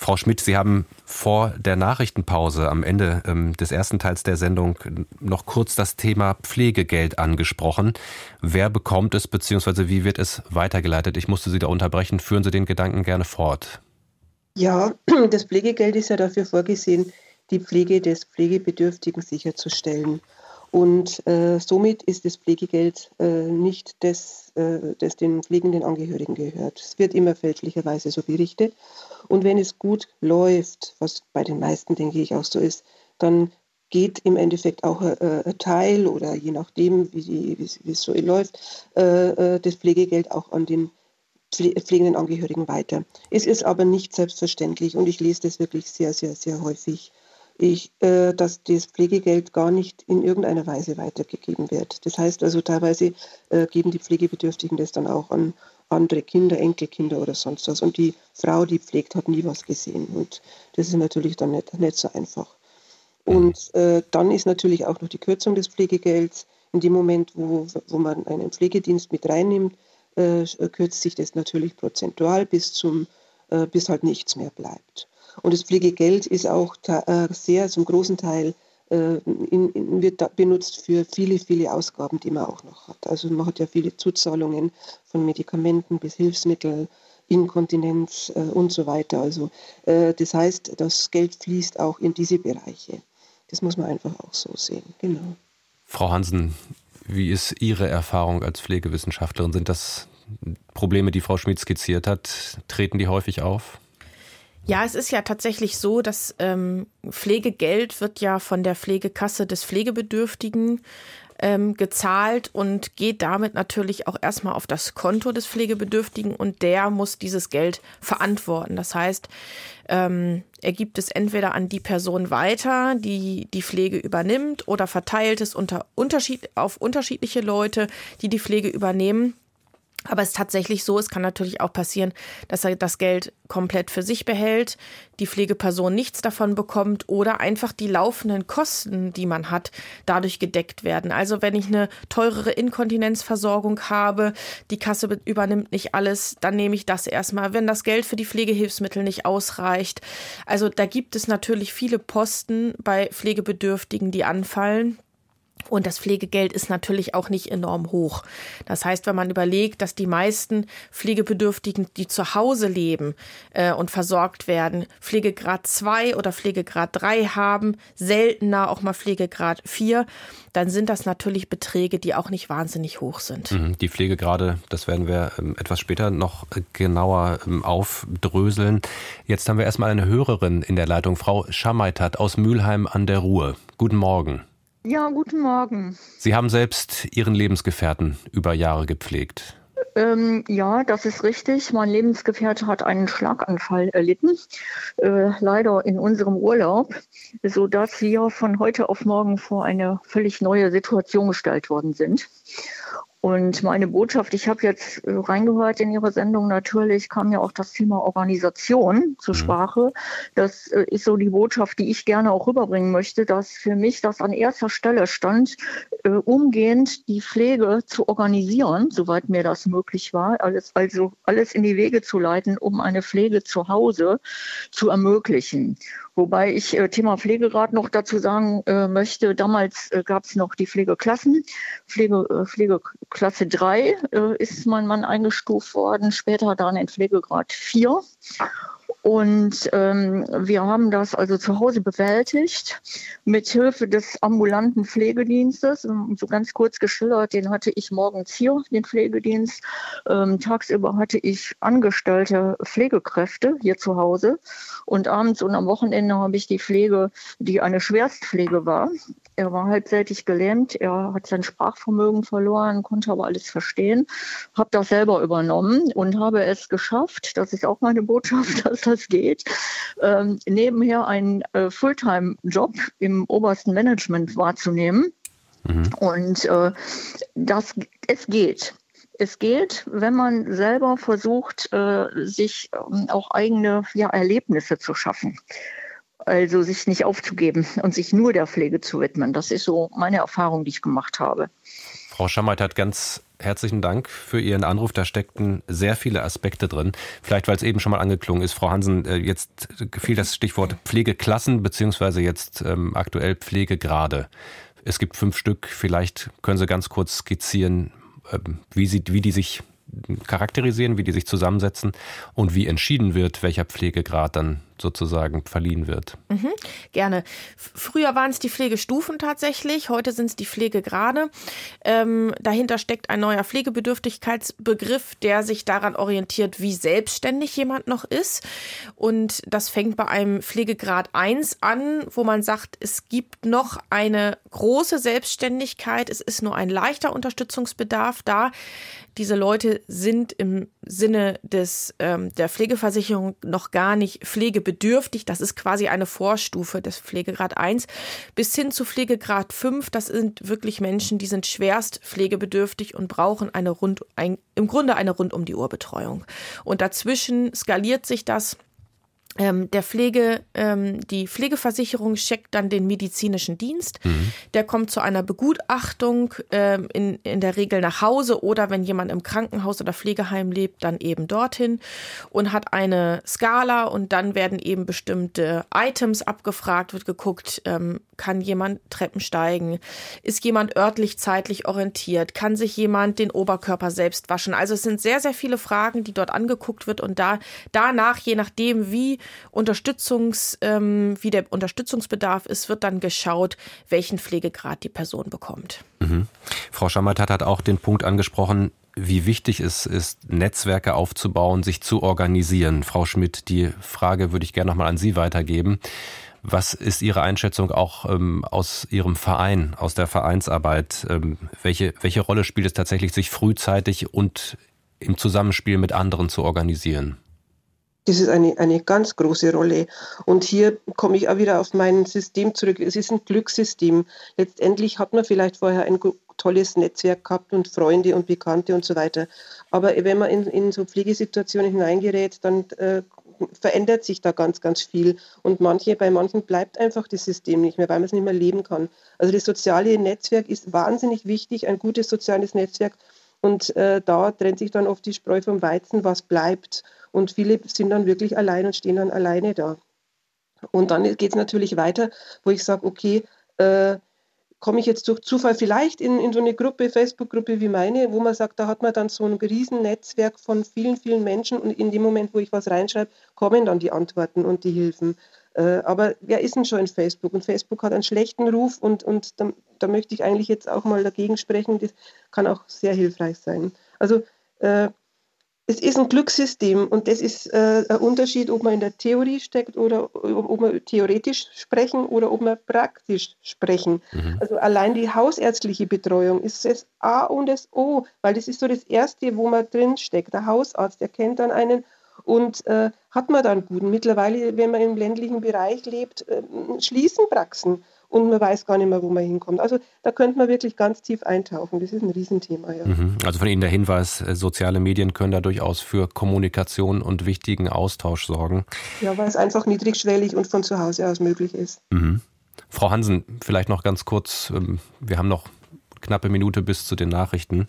Frau Schmidt, Sie haben vor der Nachrichtenpause am Ende ähm, des ersten Teils der Sendung noch kurz das Thema Pflegegeld angesprochen. Wer bekommt es bzw. wie wird es weitergeleitet? Ich musste Sie da unterbrechen. Führen Sie den Gedanken gerne fort. Ja, das Pflegegeld ist ja dafür vorgesehen, die Pflege des Pflegebedürftigen sicherzustellen. Und äh, somit ist das Pflegegeld äh, nicht das, äh, das den pflegenden Angehörigen gehört. Es wird immer fälschlicherweise so berichtet. Und wenn es gut läuft, was bei den meisten, denke ich, auch so ist, dann geht im Endeffekt auch äh, ein Teil oder je nachdem, wie, es so läuft, äh, äh, das Pflegegeld auch an den pflegenden Angehörigen weiter. Es ist aber nicht selbstverständlich und ich lese das wirklich sehr, sehr, sehr häufig ich, äh, dass das Pflegegeld gar nicht in irgendeiner Weise weitergegeben wird. Das heißt also, teilweise äh, geben die Pflegebedürftigen das dann auch an andere Kinder, Enkelkinder oder sonst was. Und die Frau, die pflegt, hat nie was gesehen. Und das ist natürlich dann nicht, nicht so einfach. Und äh, dann ist natürlich auch noch die Kürzung des Pflegegelds. In dem Moment, wo, wo man einen Pflegedienst mit reinnimmt, äh, kürzt sich das natürlich prozentual bis, zum, äh, bis halt nichts mehr bleibt. Und das Pflegegeld ist auch äh, sehr zum großen Teil äh, in, in, wird benutzt für viele, viele Ausgaben, die man auch noch hat. Also man hat ja viele Zuzahlungen von Medikamenten bis Hilfsmittel, Inkontinenz äh, und so weiter. Also äh, das heißt, das Geld fließt auch in diese Bereiche. Das muss man einfach auch so sehen. Genau. Frau Hansen, wie ist Ihre Erfahrung als Pflegewissenschaftlerin? Sind das Probleme, die Frau Schmidt skizziert hat? Treten die häufig auf? Ja, es ist ja tatsächlich so, dass ähm, Pflegegeld wird ja von der Pflegekasse des Pflegebedürftigen ähm, gezahlt und geht damit natürlich auch erstmal auf das Konto des Pflegebedürftigen und der muss dieses Geld verantworten. Das heißt, ähm, er gibt es entweder an die Person weiter, die die Pflege übernimmt, oder verteilt es unter Unterschied, auf unterschiedliche Leute, die die Pflege übernehmen. Aber es ist tatsächlich so, es kann natürlich auch passieren, dass er das Geld komplett für sich behält, die Pflegeperson nichts davon bekommt oder einfach die laufenden Kosten, die man hat, dadurch gedeckt werden. Also wenn ich eine teurere Inkontinenzversorgung habe, die Kasse übernimmt nicht alles, dann nehme ich das erstmal. Wenn das Geld für die Pflegehilfsmittel nicht ausreicht. Also da gibt es natürlich viele Posten bei Pflegebedürftigen, die anfallen. Und das Pflegegeld ist natürlich auch nicht enorm hoch. Das heißt, wenn man überlegt, dass die meisten Pflegebedürftigen, die zu Hause leben äh, und versorgt werden, Pflegegrad 2 oder Pflegegrad 3 haben, seltener auch mal Pflegegrad 4, dann sind das natürlich Beträge, die auch nicht wahnsinnig hoch sind. Mhm, die Pflegegrade, das werden wir ähm, etwas später noch äh, genauer ähm, aufdröseln. Jetzt haben wir erstmal eine Hörerin in der Leitung, Frau Schammeitert aus Mülheim an der Ruhr. Guten Morgen. Ja, guten Morgen. Sie haben selbst Ihren Lebensgefährten über Jahre gepflegt. Ähm, ja, das ist richtig. Mein Lebensgefährte hat einen Schlaganfall erlitten, äh, leider in unserem Urlaub, sodass wir von heute auf morgen vor eine völlig neue Situation gestellt worden sind. Und meine Botschaft, ich habe jetzt äh, reingehört in Ihre Sendung, natürlich kam ja auch das Thema Organisation zur mhm. Sprache. Das äh, ist so die Botschaft, die ich gerne auch rüberbringen möchte, dass für mich das an erster Stelle stand, äh, umgehend die Pflege zu organisieren, soweit mir das möglich war, alles, also alles in die Wege zu leiten, um eine Pflege zu Hause zu ermöglichen. Wobei ich äh, Thema Pflegegrad noch dazu sagen äh, möchte, damals äh, gab es noch die Pflegeklassen. Pflege, äh, Pflegeklasse 3 äh, ist mein Mann eingestuft worden, später dann in Pflegegrad 4. Und ähm, wir haben das also zu Hause bewältigt mit Hilfe des ambulanten Pflegedienstes. So ganz kurz geschildert, den hatte ich morgens hier, den Pflegedienst. Ähm, tagsüber hatte ich angestellte Pflegekräfte hier zu Hause. Und abends und am Wochenende habe ich die Pflege, die eine Schwerstpflege war. Er war halbseitig gelähmt, er hat sein Sprachvermögen verloren, konnte aber alles verstehen. Habe das selber übernommen und habe es geschafft, das ist auch meine Botschaft, dass das geht, ähm, nebenher einen äh, Fulltime-Job im obersten Management wahrzunehmen. Mhm. Und äh, das, es geht. Es geht, wenn man selber versucht, äh, sich ähm, auch eigene Erlebnisse zu schaffen. Also sich nicht aufzugeben und sich nur der Pflege zu widmen. Das ist so meine Erfahrung, die ich gemacht habe. Frau Schammert hat ganz herzlichen Dank für Ihren Anruf. Da steckten sehr viele Aspekte drin. Vielleicht, weil es eben schon mal angeklungen ist, Frau Hansen, äh, jetzt fiel das Stichwort Pflegeklassen beziehungsweise jetzt ähm, aktuell Pflegegrade. Es gibt fünf Stück. Vielleicht können Sie ganz kurz skizzieren, ähm, wie, sie, wie die sich charakterisieren, wie die sich zusammensetzen und wie entschieden wird, welcher Pflegegrad dann sozusagen verliehen wird. Mhm, gerne. Früher waren es die Pflegestufen tatsächlich, heute sind es die Pflegegrade. Ähm, dahinter steckt ein neuer Pflegebedürftigkeitsbegriff, der sich daran orientiert, wie selbstständig jemand noch ist. Und das fängt bei einem Pflegegrad 1 an, wo man sagt, es gibt noch eine große Selbstständigkeit, es ist nur ein leichter Unterstützungsbedarf da. Diese Leute sind im Sinne des, ähm, der Pflegeversicherung noch gar nicht pflegebedürftig pflegebedürftig, das ist quasi eine Vorstufe des Pflegegrad 1, bis hin zu Pflegegrad 5, das sind wirklich Menschen, die sind schwerst pflegebedürftig und brauchen eine rund, ein, im Grunde eine rund um die Uhr Betreuung. Und dazwischen skaliert sich das ähm, der Pflege, ähm, die Pflegeversicherung checkt dann den medizinischen Dienst. Mhm. Der kommt zu einer Begutachtung, ähm, in, in der Regel nach Hause oder wenn jemand im Krankenhaus oder Pflegeheim lebt, dann eben dorthin und hat eine Skala und dann werden eben bestimmte Items abgefragt, wird geguckt, ähm, kann jemand Treppen steigen, ist jemand örtlich zeitlich orientiert, kann sich jemand den Oberkörper selbst waschen. Also es sind sehr, sehr viele Fragen, die dort angeguckt wird und da danach, je nachdem, wie Unterstützungs, ähm, wie der Unterstützungsbedarf ist, wird dann geschaut, welchen Pflegegrad die Person bekommt. Mhm. Frau Schammertat hat auch den Punkt angesprochen, wie wichtig es ist, Netzwerke aufzubauen, sich zu organisieren. Frau Schmidt, die Frage würde ich gerne nochmal an Sie weitergeben. Was ist Ihre Einschätzung auch ähm, aus Ihrem Verein, aus der Vereinsarbeit? Ähm, welche, welche Rolle spielt es tatsächlich, sich frühzeitig und im Zusammenspiel mit anderen zu organisieren? Das ist eine, eine ganz große Rolle. Und hier komme ich auch wieder auf mein System zurück. Es ist ein Glückssystem. Letztendlich hat man vielleicht vorher ein tolles Netzwerk gehabt und Freunde und Bekannte und so weiter. Aber wenn man in, in so Pflegesituationen hineingerät, dann äh, verändert sich da ganz, ganz viel. Und manche, bei manchen bleibt einfach das System nicht mehr, weil man es nicht mehr leben kann. Also das soziale Netzwerk ist wahnsinnig wichtig, ein gutes soziales Netzwerk. Und äh, da trennt sich dann oft die Spreu vom Weizen, was bleibt. Und viele sind dann wirklich allein und stehen dann alleine da. Und dann geht es natürlich weiter, wo ich sage, okay, äh, komme ich jetzt durch Zufall vielleicht in, in so eine Gruppe, Facebook-Gruppe wie meine, wo man sagt, da hat man dann so ein Riesennetzwerk von vielen, vielen Menschen und in dem Moment, wo ich was reinschreibe, kommen dann die Antworten und die Hilfen. Äh, aber wer ist denn schon in Facebook? Und Facebook hat einen schlechten Ruf und, und da, da möchte ich eigentlich jetzt auch mal dagegen sprechen. Das kann auch sehr hilfreich sein. Also äh, es ist ein Glückssystem und das ist äh, ein Unterschied, ob man in der Theorie steckt oder ob, wir theoretisch sprechen oder ob wir praktisch sprechen. Mhm. Also allein die hausärztliche Betreuung ist das A und das O, weil das ist so das Erste, wo man drin steckt. Der Hausarzt, der kennt dann einen und äh, hat man dann guten. Mittlerweile, wenn man im ländlichen Bereich lebt, äh, schließen Praxen und man weiß gar nicht mehr, wo man hinkommt. Also da könnte man wirklich ganz tief eintauchen. Das ist ein Riesenthema. Ja. Mhm. Also von Ihnen der Hinweis, äh, soziale Medien können da durchaus für Kommunikation und wichtigen Austausch sorgen. Ja, weil es einfach niedrigschwellig und von zu Hause aus möglich ist. Mhm. Frau Hansen, vielleicht noch ganz kurz, ähm, wir haben noch knappe Minute bis zu den Nachrichten.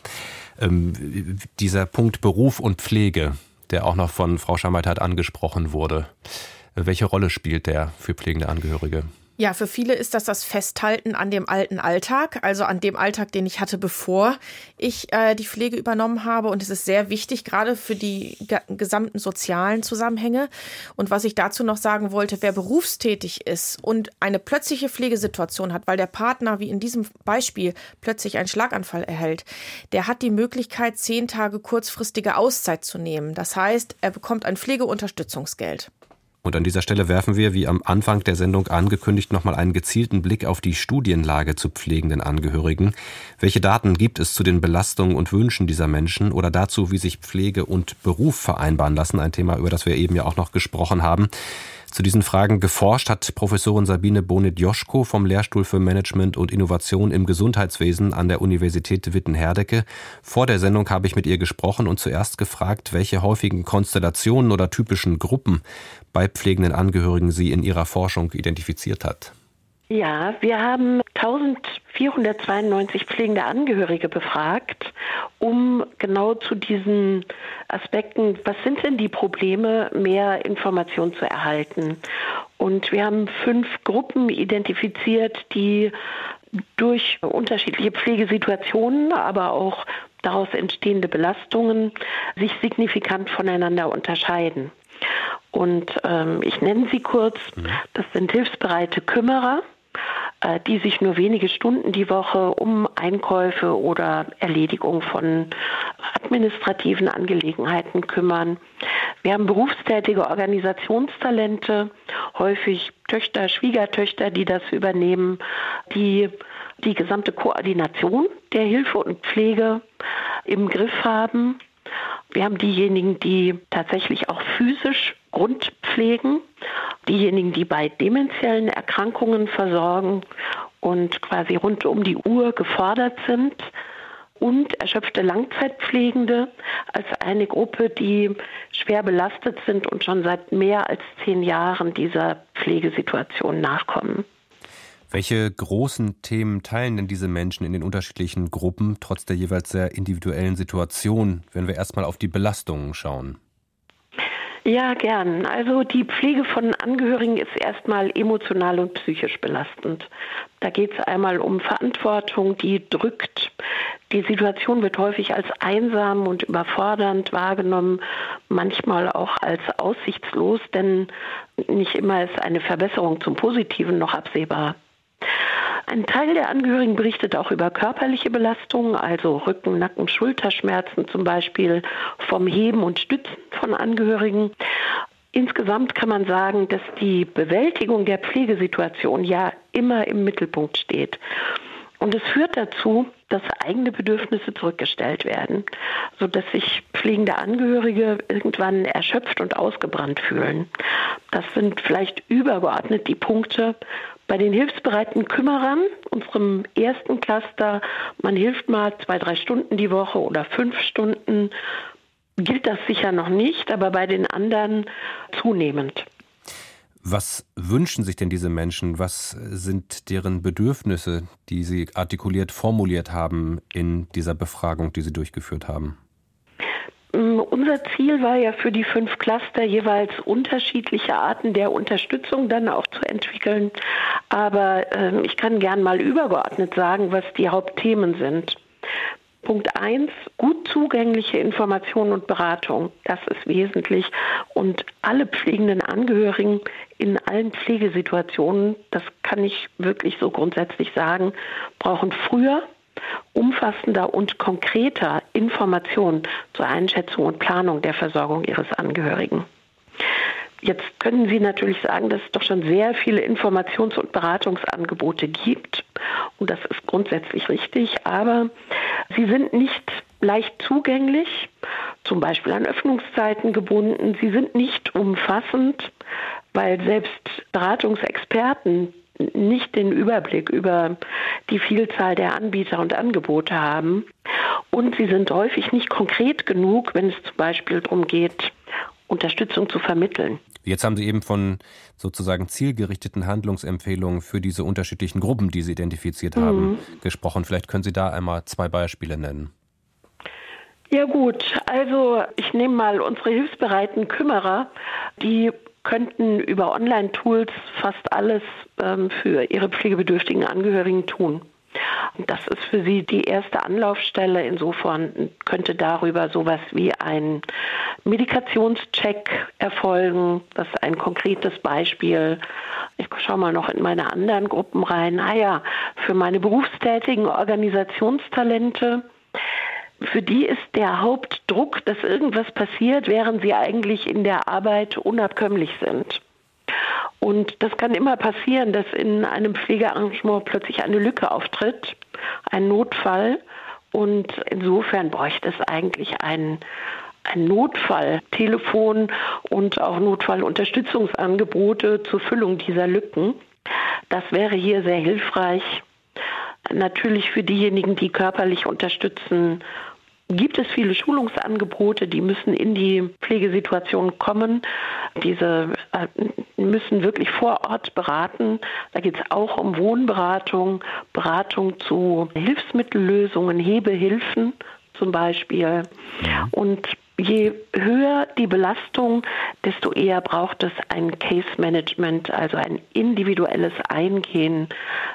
Ähm, dieser Punkt Beruf und Pflege, der auch noch von Frau Schammeitert angesprochen wurde. Welche Rolle spielt der für pflegende Angehörige? Ja, für viele ist das das Festhalten an dem alten Alltag, also an dem Alltag, den ich hatte, bevor ich äh, die Pflege übernommen habe. Und es ist sehr wichtig, gerade für die gesamten sozialen Zusammenhänge. Und was ich dazu noch sagen wollte, wer berufstätig ist und eine plötzliche Pflegesituation hat, weil der Partner, wie in diesem Beispiel, plötzlich einen Schlaganfall erhält, der hat die Möglichkeit, zehn Tage kurzfristige Auszeit zu nehmen. Das heißt, er bekommt ein Pflegeunterstützungsgeld. Und an dieser Stelle werfen wir, wie am Anfang der Sendung angekündigt, nochmal einen gezielten Blick auf die Studienlage zu pflegenden Angehörigen. Welche Daten gibt es zu den Belastungen und Wünschen dieser Menschen oder dazu, wie sich Pflege und Beruf vereinbaren lassen? Ein Thema, über das wir eben ja auch noch gesprochen haben. Zu diesen Fragen geforscht hat Professorin Sabine Bonet-Joschko vom Lehrstuhl für Management und Innovation im Gesundheitswesen an der Universität Witten-Herdecke. Vor der Sendung habe ich mit ihr gesprochen und zuerst gefragt, welche häufigen Konstellationen oder typischen Gruppen bei pflegenden Angehörigen sie in ihrer Forschung identifiziert hat. Ja, wir haben 1492 pflegende Angehörige befragt, um genau zu diesen Aspekten, was sind denn die Probleme, mehr Informationen zu erhalten. Und wir haben fünf Gruppen identifiziert, die durch unterschiedliche Pflegesituationen, aber auch daraus entstehende Belastungen sich signifikant voneinander unterscheiden. Und ähm, ich nenne sie kurz. Mhm. Das sind hilfsbereite Kümmerer, äh, die sich nur wenige Stunden die Woche um Einkäufe oder Erledigung von administrativen Angelegenheiten kümmern. Wir haben berufstätige Organisationstalente, häufig Töchter, Schwiegertöchter, die das übernehmen, die die gesamte Koordination der Hilfe und Pflege im Griff haben. Wir haben diejenigen, die tatsächlich auch physisch Grundpflegen, diejenigen, die bei demenziellen Erkrankungen versorgen und quasi rund um die Uhr gefordert sind und erschöpfte Langzeitpflegende als eine Gruppe, die schwer belastet sind und schon seit mehr als zehn Jahren dieser Pflegesituation nachkommen. Welche großen Themen teilen denn diese Menschen in den unterschiedlichen Gruppen, trotz der jeweils sehr individuellen Situation, wenn wir erstmal auf die Belastungen schauen? Ja, gern. Also die Pflege von Angehörigen ist erstmal emotional und psychisch belastend. Da geht es einmal um Verantwortung, die drückt. Die Situation wird häufig als einsam und überfordernd wahrgenommen, manchmal auch als aussichtslos, denn nicht immer ist eine Verbesserung zum Positiven noch absehbar. Ein Teil der Angehörigen berichtet auch über körperliche Belastungen, also Rücken, Nacken, Schulterschmerzen zum Beispiel vom Heben und Stützen von Angehörigen. Insgesamt kann man sagen, dass die Bewältigung der Pflegesituation ja immer im Mittelpunkt steht. Und es führt dazu, dass eigene Bedürfnisse zurückgestellt werden, sodass sich pflegende Angehörige irgendwann erschöpft und ausgebrannt fühlen. Das sind vielleicht übergeordnet die Punkte, Bei den hilfsbereiten Kümmerern, unserem ersten Cluster, man hilft mal zwei, drei Stunden die Woche oder fünf Stunden, gilt das sicher noch nicht, aber bei den anderen zunehmend. Was wünschen sich denn diese Menschen? Was sind deren Bedürfnisse, die sie artikuliert formuliert haben in dieser Befragung, die sie durchgeführt haben? Mm, unser Ziel war ja für die fünf Cluster jeweils unterschiedliche Arten der Unterstützung dann auch zu entwickeln. Aber äh, ich kann gern mal übergeordnet sagen, was die Hauptthemen sind. Punkt eins: gut zugängliche Information und Beratung. Das ist wesentlich. Und alle pflegenden Angehörigen in allen Pflegesituationen, das kann ich wirklich so grundsätzlich sagen, brauchen früher umfassender und konkreter Informationen zur Einschätzung und Planung der Versorgung ihres Angehörigen. Jetzt können Sie natürlich sagen, dass es doch schon sehr viele Informations- und Beratungsangebote gibt. Und das ist grundsätzlich richtig. Aber sie sind nicht leicht zugänglich, zum Beispiel an Öffnungszeiten gebunden. Sie sind nicht umfassend, weil selbst Beratungsexperten nicht den Überblick über die Vielzahl der Anbieter und Angebote haben. Und sie sind häufig nicht konkret genug, wenn es zum Beispiel darum geht, Unterstützung zu vermitteln. Jetzt haben Sie eben von sozusagen zielgerichteten Handlungsempfehlungen für diese unterschiedlichen Gruppen, die Sie identifiziert haben, mhm. gesprochen. Vielleicht können Sie da einmal zwei Beispiele nennen. Ja gut, also ich nehme mal unsere hilfsbereiten Kümmerer, die könnten über Online-Tools fast alles ähm, für ihre pflegebedürftigen Angehörigen tun. Das ist für sie die erste Anlaufstelle. Insofern könnte darüber sowas wie ein Medikationscheck erfolgen. Das ist ein konkretes Beispiel. Ich schaue mal noch in meine anderen Gruppen rein. Ah ja, für meine berufstätigen Organisationstalente für die ist der Hauptdruck, dass irgendwas passiert, während sie eigentlich in der Arbeit unabkömmlich sind. Und das kann immer passieren, dass in einem Pflegearrangement plötzlich eine Lücke auftritt, ein Notfall. Und insofern bräuchte es eigentlich ein, ein Notfalltelefon und auch Notfallunterstützungsangebote zur Füllung dieser Lücken. Das wäre hier sehr hilfreich. Natürlich für diejenigen, die körperlich unterstützen gibt es viele Schulungsangebote, die müssen in die Pflegesituation kommen. Diese äh, müssen wirklich vor Ort beraten. Da geht es auch um Wohnberatung, Beratung zu Hilfsmittellösungen, Hebehilfen zum Beispiel. Und je höher die Belastung, desto eher braucht es ein Case Management, also ein individuelles Eingehen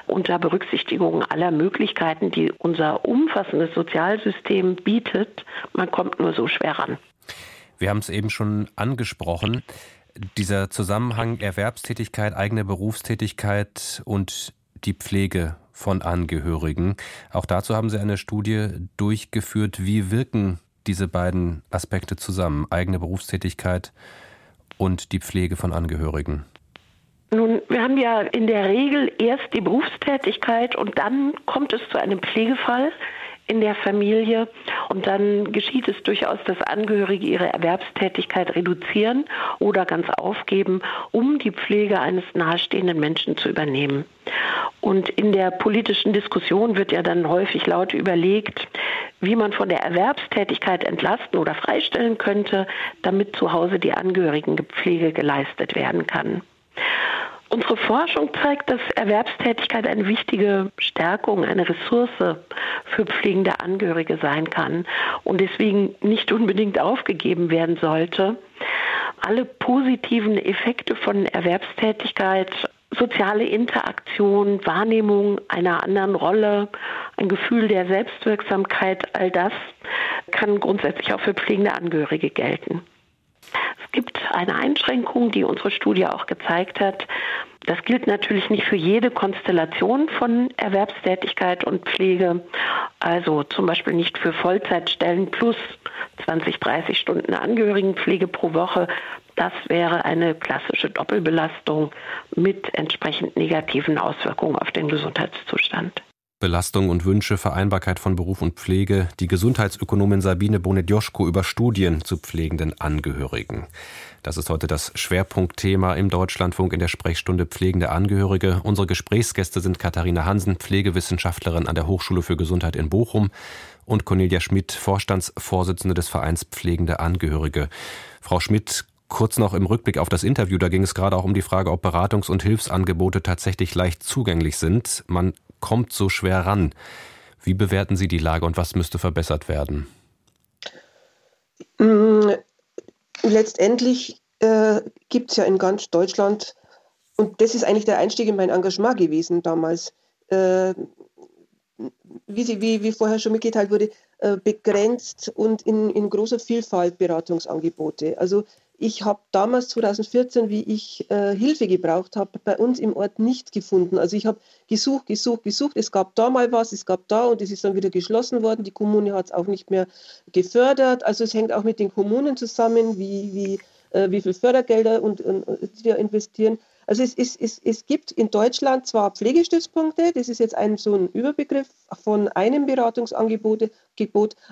unter Berücksichtigung aller Möglichkeiten, die unser umfassendes Sozialsystem bietet. Man kommt nur so schwer ran. Wir haben es eben schon angesprochen. Dieser Zusammenhang Erwerbstätigkeit, eigene Berufstätigkeit und die Pflege von Angehörigen. Auch dazu haben Sie eine Studie durchgeführt. Wie wirken diese beiden Aspekte zusammen, eigene Berufstätigkeit und die Pflege von Angehörigen? Nun, wir haben ja in der Regel erst die Berufstätigkeit und dann kommt es zu einem Pflegefall in der Familie und dann geschieht es durchaus, dass Angehörige ihre Erwerbstätigkeit reduzieren oder ganz aufgeben, um die Pflege eines nahestehenden Menschen zu übernehmen. Und in der politischen Diskussion wird ja dann häufig laut überlegt, wie man von der Erwerbstätigkeit entlasten oder freistellen könnte, damit zu Hause die Angehörigenpflege geleistet werden kann. Unsere Forschung zeigt, dass Erwerbstätigkeit eine wichtige Stärkung, eine Ressource für pflegende Angehörige sein kann und deswegen nicht unbedingt aufgegeben werden sollte. Alle positiven Effekte von Erwerbstätigkeit, soziale Interaktion, Wahrnehmung einer anderen Rolle, ein Gefühl der Selbstwirksamkeit, all das kann grundsätzlich auch für pflegende Angehörige gelten. Es gibt eine Einschränkung, die unsere Studie auch gezeigt hat. Das gilt natürlich nicht für jede Konstellation von Erwerbstätigkeit und Pflege. Also zum Beispiel nicht für Vollzeitstellen plus 20, 30 Stunden Angehörigenpflege pro Woche. Das wäre eine klassische. Doppelbelastung mit entsprechend negativen Auswirkungen auf den Gesundheitszustand. Belastung und Wünsche, Vereinbarkeit von Beruf und Pflege, die Gesundheitsökonomin Sabine Bonedjoschko über Studien zu pflegenden Angehörigen. Das ist heute das Schwerpunktthema im Deutschlandfunk in der Sprechstunde Pflegende Angehörige. Unsere Gesprächsgäste sind Katharina Hansen, Pflegewissenschaftlerin an der Hochschule für Gesundheit in Bochum und Cornelia Schmidt, Vorstandsvorsitzende des Vereins Pflegende Angehörige. Frau Schmidt, kurz noch im Rückblick auf das Interview, da ging es gerade auch um die Frage, ob Beratungs- und Hilfsangebote tatsächlich leicht zugänglich sind. Man kommt so schwer ran. Wie bewerten Sie die Lage und was müsste verbessert werden? Mm, letztendlich äh, gibt es ja in ganz Deutschland, und das ist eigentlich der Einstieg in mein Engagement gewesen damals, äh, wie, sie, wie, wie vorher schon mitgeteilt wurde, äh, begrenzt und in, in großer Vielfalt Beratungsangebote. Also ich habe damals 2014, wie ich äh, Hilfe gebraucht habe, bei uns im Ort nicht gefunden. Also ich habe gesucht, gesucht, gesucht. Es gab da mal was, es gab da und es ist dann wieder geschlossen worden. Die Kommune hat es auch nicht mehr gefördert. Also es hängt auch mit den Kommunen zusammen, wie, wie, äh, wie viel Fördergelder und, und, wir investieren. Also es, es, es, es gibt in Deutschland zwar Pflegestützpunkte, das ist jetzt ein, so ein Überbegriff von einem Beratungsangebot,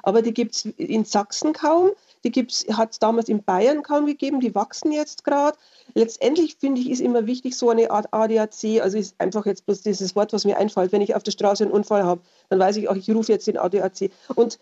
aber die gibt es in Sachsen kaum. Die hat es damals in Bayern kaum gegeben, die wachsen jetzt gerade. Letztendlich finde ich, ist immer wichtig, so eine Art ADAC, also ist einfach jetzt bloß dieses Wort, was mir einfällt, wenn ich auf der Straße einen Unfall habe, dann weiß ich auch, ich rufe jetzt den ADAC. Und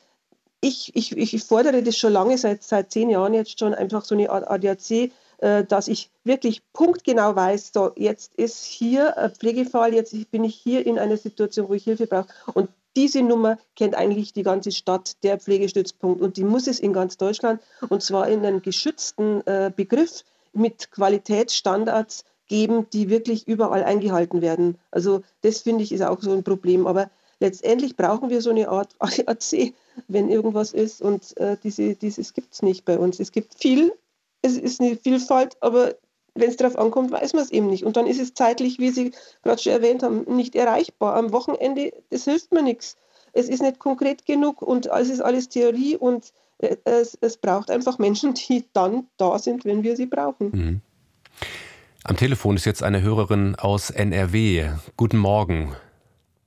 ich, ich, ich fordere das schon lange, seit, seit zehn Jahren jetzt schon, einfach so eine Art ADAC, dass ich wirklich punktgenau weiß, so jetzt ist hier ein Pflegefall, jetzt bin ich hier in einer Situation, wo ich Hilfe brauche. Und diese Nummer kennt eigentlich die ganze Stadt, der Pflegestützpunkt. Und die muss es in ganz Deutschland, und zwar in einem geschützten äh, Begriff mit Qualitätsstandards geben, die wirklich überall eingehalten werden. Also das finde ich ist auch so ein Problem. Aber letztendlich brauchen wir so eine Art ADAC, wenn irgendwas ist. Und äh, diese, dieses gibt es nicht bei uns. Es gibt viel, es ist eine Vielfalt, aber wenn es darauf ankommt, weiß man es eben nicht. Und dann ist es zeitlich, wie Sie gerade schon erwähnt haben, nicht erreichbar. Am Wochenende, das hilft mir nichts. Es ist nicht konkret genug und es ist alles Theorie und äh, es, es braucht einfach Menschen, die dann da sind, wenn wir sie brauchen. Mhm. Am Telefon ist jetzt eine Hörerin aus NRW. Guten Morgen.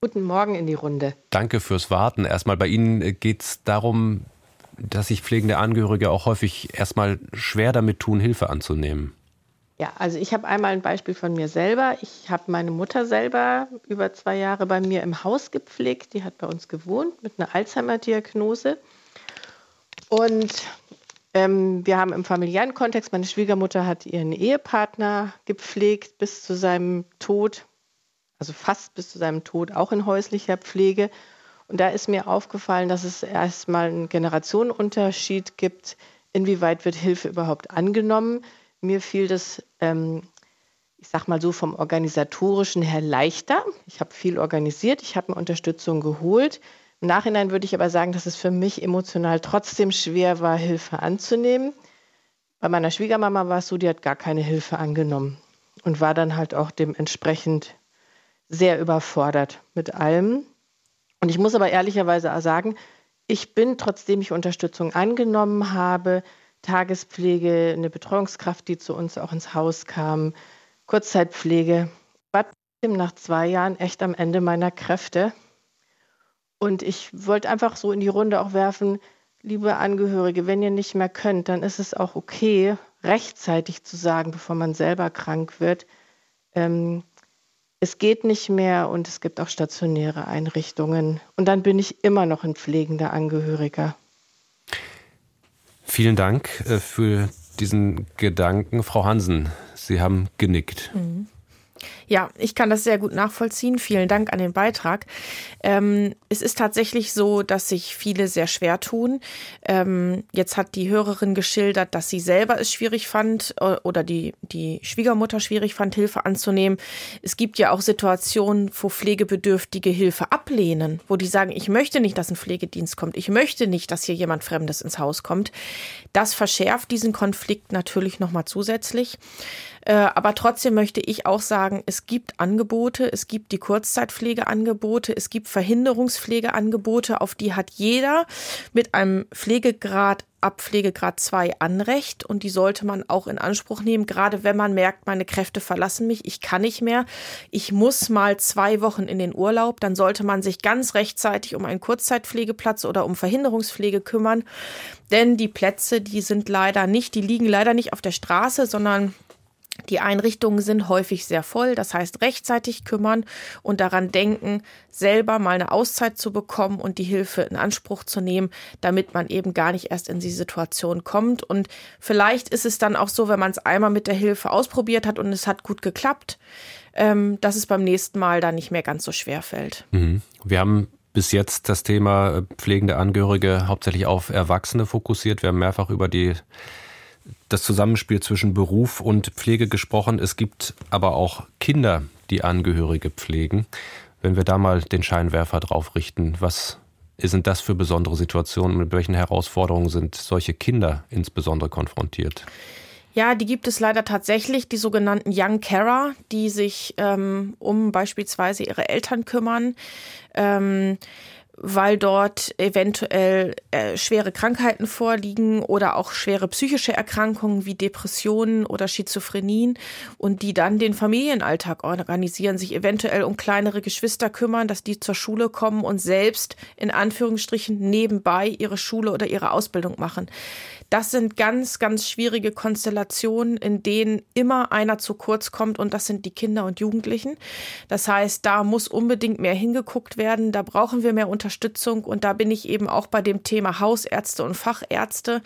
Guten Morgen in die Runde. Danke fürs Warten. Erstmal bei Ihnen geht es darum, dass sich pflegende Angehörige auch häufig erstmal schwer damit tun, Hilfe anzunehmen. Ja, also ich habe einmal ein Beispiel von mir selber. Ich habe meine Mutter selber über zwei Jahre bei mir im Haus gepflegt. Die hat bei uns gewohnt mit einer Alzheimer-Diagnose. Und ähm, wir haben im familiären Kontext, meine Schwiegermutter hat ihren Ehepartner gepflegt bis zu seinem Tod, also fast bis zu seinem Tod, auch in häuslicher Pflege. Und da ist mir aufgefallen, dass es erstmal einen Generationenunterschied gibt, inwieweit wird Hilfe überhaupt angenommen. Mir fiel das, ähm, ich sag mal so, vom organisatorischen her leichter. Ich habe viel organisiert, ich habe mir Unterstützung geholt. Im Nachhinein würde ich aber sagen, dass es für mich emotional trotzdem schwer war, Hilfe anzunehmen. Bei meiner Schwiegermama war es so, die hat gar keine Hilfe angenommen und war dann halt auch dementsprechend sehr überfordert mit allem. Und ich muss aber ehrlicherweise sagen, ich bin, trotzdem ich Unterstützung angenommen habe, Tagespflege, eine Betreuungskraft, die zu uns auch ins Haus kam, Kurzzeitpflege, war nach zwei Jahren echt am Ende meiner Kräfte. Und ich wollte einfach so in die Runde auch werfen, liebe Angehörige, wenn ihr nicht mehr könnt, dann ist es auch okay, rechtzeitig zu sagen, bevor man selber krank wird, ähm, es geht nicht mehr und es gibt auch stationäre Einrichtungen. Und dann bin ich immer noch ein pflegender Angehöriger. Vielen Dank äh, für diesen Gedanken. Frau Hansen, Sie haben genickt. Mhm. Ja, ich kann das sehr gut nachvollziehen. Vielen Dank an den Beitrag. Ähm, es ist tatsächlich so, dass sich viele sehr schwer tun. Ähm, jetzt hat die Hörerin geschildert, dass sie selber es schwierig fand äh, oder die, die Schwiegermutter schwierig fand, Hilfe anzunehmen. Es gibt ja auch Situationen, wo Pflegebedürftige Hilfe ablehnen, wo die sagen, ich möchte nicht, dass ein Pflegedienst kommt. Ich möchte nicht, dass hier jemand Fremdes ins Haus kommt. Das verschärft diesen Konflikt natürlich nochmal zusätzlich. Äh, aber trotzdem möchte ich auch sagen, es gibt Angebote, es gibt die Kurzzeitpflegeangebote, es gibt Verhinderungspflegeangebote, auf die hat jeder mit einem Pflegegrad ab Pflegegrad 2 Anrecht und die sollte man auch in Anspruch nehmen, gerade wenn man merkt, meine Kräfte verlassen mich, ich kann nicht mehr, ich muss mal zwei Wochen in den Urlaub, dann sollte man sich ganz rechtzeitig um einen Kurzzeitpflegeplatz oder um Verhinderungspflege kümmern, denn die Plätze, die sind leider nicht, die liegen leider nicht auf der Straße, sondern die Einrichtungen sind häufig sehr voll, das heißt rechtzeitig kümmern und daran denken, selber mal eine Auszeit zu bekommen und die Hilfe in Anspruch zu nehmen, damit man eben gar nicht erst in die Situation kommt. Und vielleicht ist es dann auch so, wenn man es einmal mit der Hilfe ausprobiert hat und es hat gut geklappt, ähm, dass es beim nächsten Mal dann nicht mehr ganz so schwer fällt. Mhm. Wir haben bis jetzt das Thema äh, pflegende Angehörige hauptsächlich auf Erwachsene fokussiert. Wir haben mehrfach über die das Zusammenspiel zwischen Beruf und Pflege gesprochen. Es gibt aber auch Kinder, die Angehörige pflegen. Wenn wir da mal den Scheinwerfer drauf richten, was sind das für besondere Situationen? Mit welchen Herausforderungen sind solche Kinder insbesondere konfrontiert? Ja, die gibt es leider tatsächlich, die sogenannten Young Carer, die sich ähm, um beispielsweise ihre Eltern kümmern. Ähm, weil dort eventuell äh, schwere Krankheiten vorliegen oder auch schwere psychische Erkrankungen wie Depressionen oder Schizophrenien und die dann den Familienalltag organisieren, sich eventuell um kleinere Geschwister kümmern, dass die zur Schule kommen und selbst in Anführungsstrichen nebenbei ihre Schule oder ihre Ausbildung machen. Das sind ganz, ganz schwierige Konstellationen, in denen immer einer zu kurz kommt und das sind die Kinder und Jugendlichen. Das heißt, da muss unbedingt mehr hingeguckt werden, da brauchen wir mehr Unterstützung und da bin ich eben auch bei dem Thema Hausärzte und Fachärzte.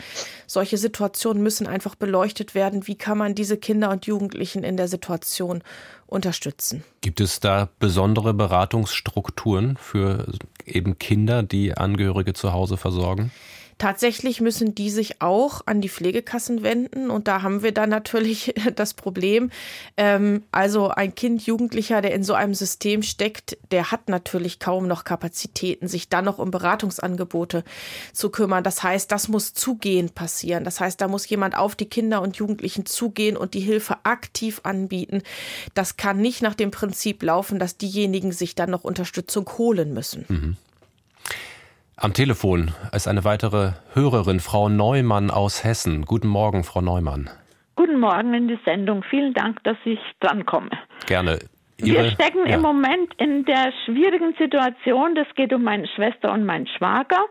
Solche Situationen müssen einfach beleuchtet werden. Wie kann man diese Kinder und Jugendlichen in der Situation unterstützen? Gibt es da besondere Beratungsstrukturen für eben Kinder, die Angehörige zu Hause versorgen? Tatsächlich müssen die sich auch an die Pflegekassen wenden und da haben wir dann natürlich das Problem. Ähm, also ein Kind, Jugendlicher, der in so einem System steckt, der hat natürlich kaum noch Kapazitäten, sich dann noch um Beratungsangebote zu kümmern. Das heißt, das muss zugehend passieren. Das heißt, da muss jemand auf die Kinder und Jugendlichen zugehen und die Hilfe aktiv anbieten. Das kann nicht nach dem Prinzip laufen, dass diejenigen sich dann noch Unterstützung holen müssen. Mhm. Am Telefon ist eine weitere Hörerin, Frau Neumann aus Hessen. Guten Morgen, Frau Neumann. Guten Morgen in die Sendung. Vielen Dank, dass ich drankomme. Gerne. Ihre, Wir stecken ja. im Moment in der schwierigen Situation. Das geht um meine Schwester und meinen Schwager.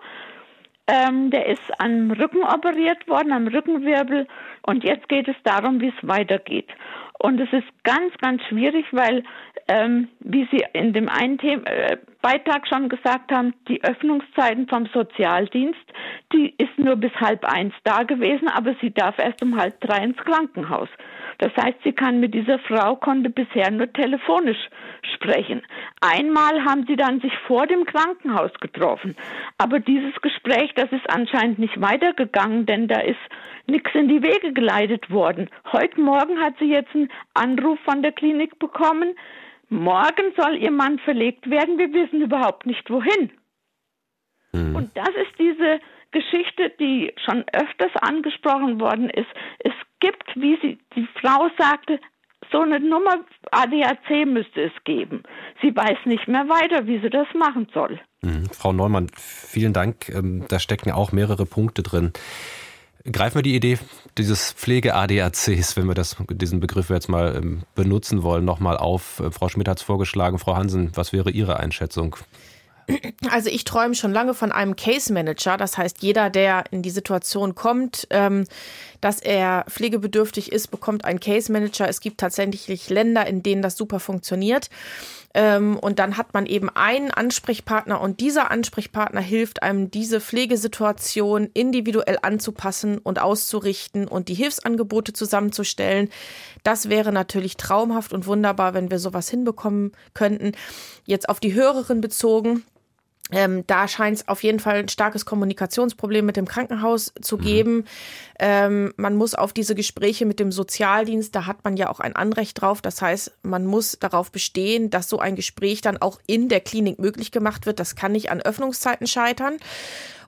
Ähm, der ist am Rücken operiert worden, am Rückenwirbel. Und jetzt geht es darum, wie es weitergeht. Und es ist ganz, ganz schwierig, weil, ähm, wie Sie in dem einen Thema, äh, Beitrag schon gesagt haben, die Öffnungszeiten vom Sozialdienst, die ist nur bis halb eins da gewesen, aber sie darf erst um halb drei ins Krankenhaus. Das heißt, sie kann mit dieser Frau konnte bisher nur telefonisch sprechen. Einmal haben sie dann sich vor dem Krankenhaus getroffen. Aber dieses Gespräch, das ist anscheinend nicht weitergegangen, denn da ist nichts in die Wege geleitet worden. Heute Morgen hat sie jetzt einen Anruf von der Klinik bekommen. Morgen soll ihr Mann verlegt werden. Wir wissen überhaupt nicht wohin. Mhm. Und das ist diese Geschichte, die schon öfters angesprochen worden ist. Es gibt, wie sie, die Frau sagte, so eine Nummer ADAC müsste es geben. Sie weiß nicht mehr weiter, wie sie das machen soll. Mhm. Frau Neumann, vielen Dank. Ähm, da stecken auch mehrere Punkte drin. Greifen wir die Idee dieses Pflege-ADACs, wenn wir das, diesen Begriff jetzt mal ähm, benutzen wollen, nochmal auf. Äh, Frau Schmidt hat es vorgeschlagen. Frau Hansen, was wäre Ihre Einschätzung? Also ich träume schon lange von einem Case Manager. Das heißt, jeder, der in die Situation kommt, ähm, dass er pflegebedürftig ist, bekommt einen Case Manager. Es gibt tatsächlich Länder, in denen das super funktioniert. Ähm, und dann hat man eben einen Ansprechpartner und dieser Ansprechpartner hilft einem, diese Pflegesituation individuell anzupassen und auszurichten und die Hilfsangebote zusammenzustellen. Das wäre natürlich traumhaft und wunderbar, wenn wir sowas hinbekommen könnten. Jetzt auf die Hörerin bezogen. Ähm, da scheint es auf jeden Fall ein starkes Kommunikationsproblem mit dem Krankenhaus zu mhm. geben. Mhm. Ähm, man muss auf diese Gespräche mit dem Sozialdienst, da hat man ja auch ein Anrecht drauf. Das heißt, man muss darauf bestehen, dass so ein Gespräch dann auch in der Klinik möglich gemacht wird. Das kann nicht an Öffnungszeiten scheitern.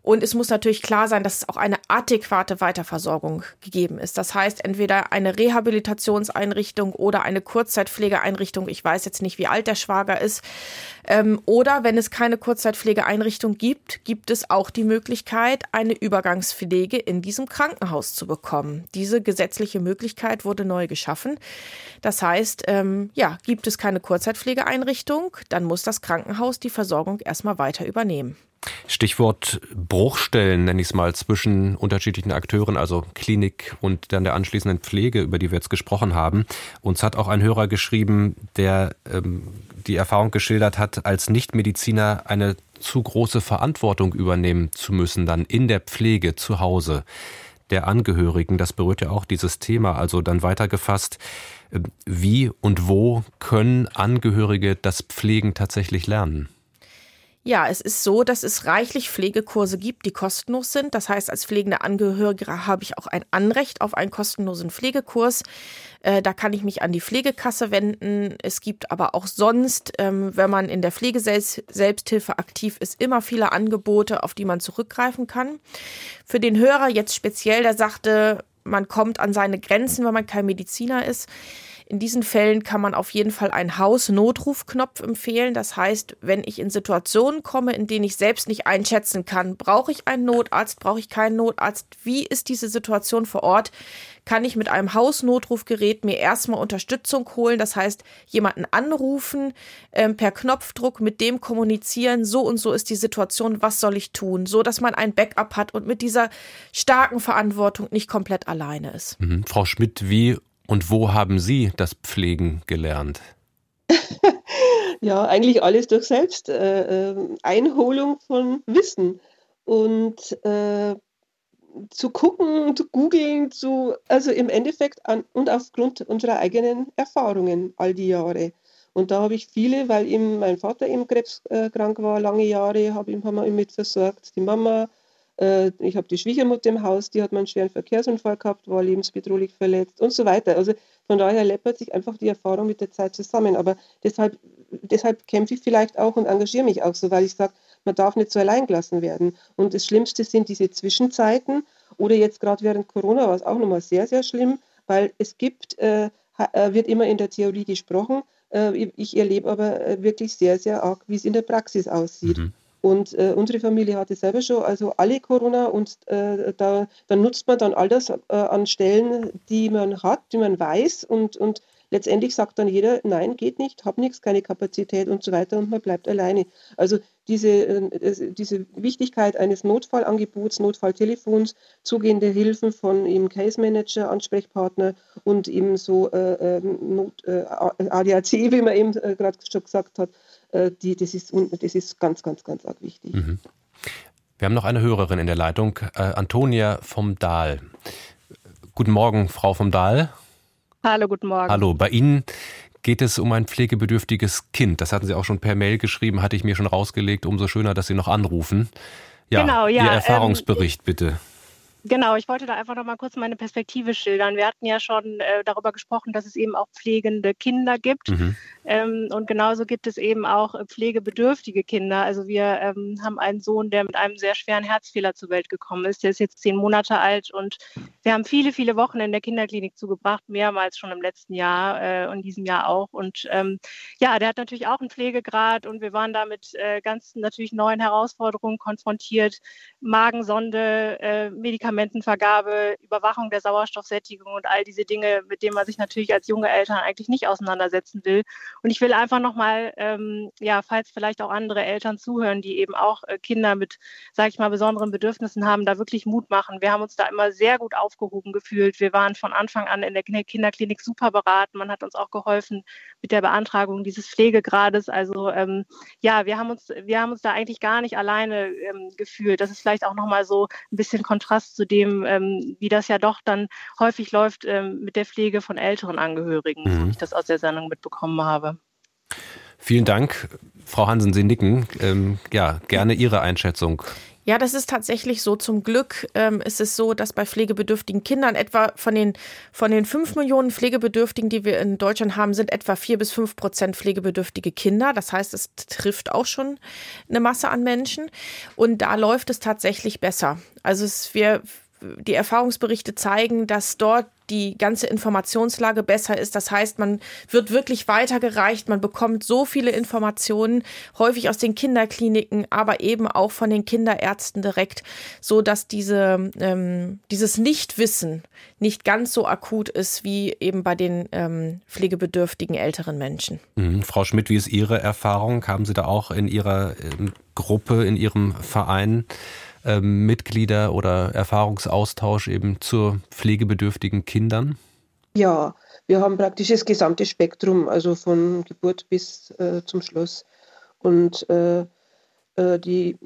Und es muss natürlich klar sein, dass es auch eine adäquate Weiterversorgung gegeben ist. Das heißt, entweder eine Rehabilitationseinrichtung oder eine Kurzzeitpflegeeinrichtung. Ich weiß jetzt nicht, wie alt der Schwager ist. Ähm, oder wenn es keine Kurzzeitpflegeeinrichtung gibt, gibt es auch die Möglichkeit, eine Übergangspflege in diesem Krankenhaus zu bekommen. Diese gesetzliche Möglichkeit wurde neu geschaffen. Das heißt, ähm, ja, gibt es keine Kurzzeitpflegeeinrichtung, dann muss das Krankenhaus die Versorgung erstmal weiter übernehmen. Stichwort Bruchstellen, nenne ich es mal, zwischen unterschiedlichen Akteuren, also Klinik und dann der anschließenden Pflege, über die wir jetzt gesprochen haben. Uns hat auch ein Hörer geschrieben, der ähm, die Erfahrung geschildert hat, als Nichtmediziner eine zu große Verantwortung übernehmen zu müssen, dann in der Pflege zu Hause der Angehörigen. Das berührt ja auch dieses Thema. Also dann weitergefasst, äh, wie und wo können Angehörige das Pflegen tatsächlich lernen? Ja, es ist so, dass es reichlich Pflegekurse gibt, die kostenlos sind. Das heißt, als pflegende Angehörige habe ich auch ein Anrecht auf einen kostenlosen Pflegekurs. Äh, da kann ich mich an die Pflegekasse wenden. Es gibt aber auch sonst, ähm, wenn man in der Pflegeselbsthilfe aktiv ist, immer viele Angebote, auf die man zurückgreifen kann. Für den Hörer jetzt speziell, der sagte, man kommt an seine Grenzen, wenn man kein Mediziner ist in diesen Fällen kann man auf jeden Fall einen Hausnotrufknopf empfehlen. Das heißt, wenn ich in Situationen komme, in denen ich selbst nicht einschätzen kann, brauche ich einen Notarzt, brauche ich keinen Notarzt, wie ist diese Situation vor Ort, kann ich mit einem Hausnotrufgerät mir erstmal Unterstützung holen. Das heißt, jemanden anrufen, ähm, per Knopfdruck mit dem kommunizieren, so und so ist die Situation, was soll ich tun, so dass man ein Backup hat und mit dieser starken Verantwortung nicht komplett alleine ist. Mhm. Frau Schmidt, wie und wo haben Sie das Pflegen gelernt? ja, eigentlich alles durch Selbsteinholung äh, von Wissen. Und äh, zu gucken, zu googeln, zu, also im Endeffekt an, und aufgrund unserer eigenen Erfahrungen all die Jahre. Und da habe ich viele, weil eben mein Vater eben krebskrank war, lange Jahre, hab ihm, haben wir ihn mit versorgt, die Mama, äh, ich habe die Schwiegermutter im Haus, die hat mal einen schweren Verkehrsunfall gehabt, war lebensbedrohlich verletzt und so weiter. Also von daher läppert sich einfach die Erfahrung mit der Zeit zusammen. Aber deshalb, deshalb kämpfe ich vielleicht auch und engagiere mich auch so, weil ich sage, man darf nicht so allein gelassen werden. Und das Schlimmste sind diese Zwischenzeiten oder jetzt gerade während Corona war es auch nochmal sehr, sehr schlimm, weil es gibt, äh, äh wird immer in der Theorie gesprochen, äh, ich erlebe aber äh, wirklich sehr, sehr arg, wie es in der Praxis aussieht. Mhm. Und äh, unsere Familie hatte selber schon also alle Corona und äh, da, dann nutzt man dann all das äh, an Stellen, die man hat, die man weiß und, und letztendlich sagt dann jeder, nein, geht nicht, habe nichts, keine Kapazität und so weiter und man bleibt alleine. Also diese, äh, diese Wichtigkeit eines Notfallangebots, Notfalltelefons, zugehende Hilfen von eben Case Manager, Ansprechpartner und eben so äh, ähm, Not, äh, ADAC, wie man eben gerade schon gesagt hat, die, das, ist, das ist ganz, ganz, ganz arg wichtig. Mhm. Wir haben noch eine Hörerin in der Leitung, äh, Antonia vom Dahl. Guten Morgen, Frau vom Dahl. Hallo, guten Morgen. Hallo, bei Ihnen geht es um ein pflegebedürftiges Kind. Das hatten Sie auch schon per Mail geschrieben, hatte ich mir schon rausgelegt. Umso schöner, dass Sie noch anrufen. Ja, genau, ja. Ihr ähm, Erfahrungsbericht ähm, bitte. Genau, ich wollte da einfach noch mal kurz meine Perspektive schildern. Wir hatten ja schon äh, darüber gesprochen, dass es eben auch pflegende Kinder gibt. Mhm. Ähm, und genauso gibt es eben auch äh, pflegebedürftige Kinder. Also wir ähm, haben einen Sohn, der mit einem sehr schweren Herzfehler zur Welt gekommen ist. Der ist jetzt zehn Monate alt und wir haben viele, viele Wochen in der Kinderklinik zugebracht, mehrmals schon im letzten Jahr äh, und diesem Jahr auch. Und ähm, ja, der hat natürlich auch einen Pflegegrad und wir waren da mit äh, ganz natürlich neuen Herausforderungen konfrontiert. Magensonde, äh, Medikamente Medikamentenvergabe, Überwachung der Sauerstoffsättigung und all diese Dinge, mit denen man sich natürlich als junge Eltern eigentlich nicht auseinandersetzen will. Und ich will einfach nochmal, ähm, ja, falls vielleicht auch andere Eltern zuhören, die eben auch äh, Kinder mit, sage ich mal, besonderen Bedürfnissen haben, da wirklich Mut machen. Wir haben uns da immer sehr gut aufgehoben gefühlt. Wir waren von Anfang an in der Kinderklinik super beraten. Man hat uns auch geholfen mit der Beantragung dieses Pflegegrades. Also ähm, ja, wir haben uns, wir haben uns da eigentlich gar nicht alleine ähm, gefühlt. Das ist vielleicht auch nochmal so ein bisschen Kontrast zu dem, ähm, wie das ja doch dann häufig läuft ähm, mit der Pflege von älteren Angehörigen, mhm. wie ich das aus der Sendung mitbekommen habe. Vielen Dank, Frau Hansen, Sie nicken. Ähm, ja, gerne Ihre Einschätzung. Ja, das ist tatsächlich so. Zum Glück ähm, ist es so, dass bei pflegebedürftigen Kindern etwa von den, von den fünf Millionen Pflegebedürftigen, die wir in Deutschland haben, sind etwa vier bis fünf Prozent pflegebedürftige Kinder. Das heißt, es trifft auch schon eine Masse an Menschen. Und da läuft es tatsächlich besser. Also es, wir, die Erfahrungsberichte zeigen, dass dort die ganze Informationslage besser ist. Das heißt, man wird wirklich weitergereicht, man bekommt so viele Informationen, häufig aus den Kinderkliniken, aber eben auch von den Kinderärzten direkt, so dass diese, ähm, dieses Nichtwissen nicht ganz so akut ist wie eben bei den ähm, pflegebedürftigen älteren Menschen. Mhm. Frau Schmidt, wie ist Ihre Erfahrung? Haben Sie da auch in Ihrer ähm, Gruppe, in Ihrem Verein ähm, Mitglieder oder Erfahrungsaustausch eben zu pflegebedürftigen Kindern? Ja, wir haben praktisch das gesamte Spektrum, also von Geburt bis äh, zum Schluss. Und äh, äh die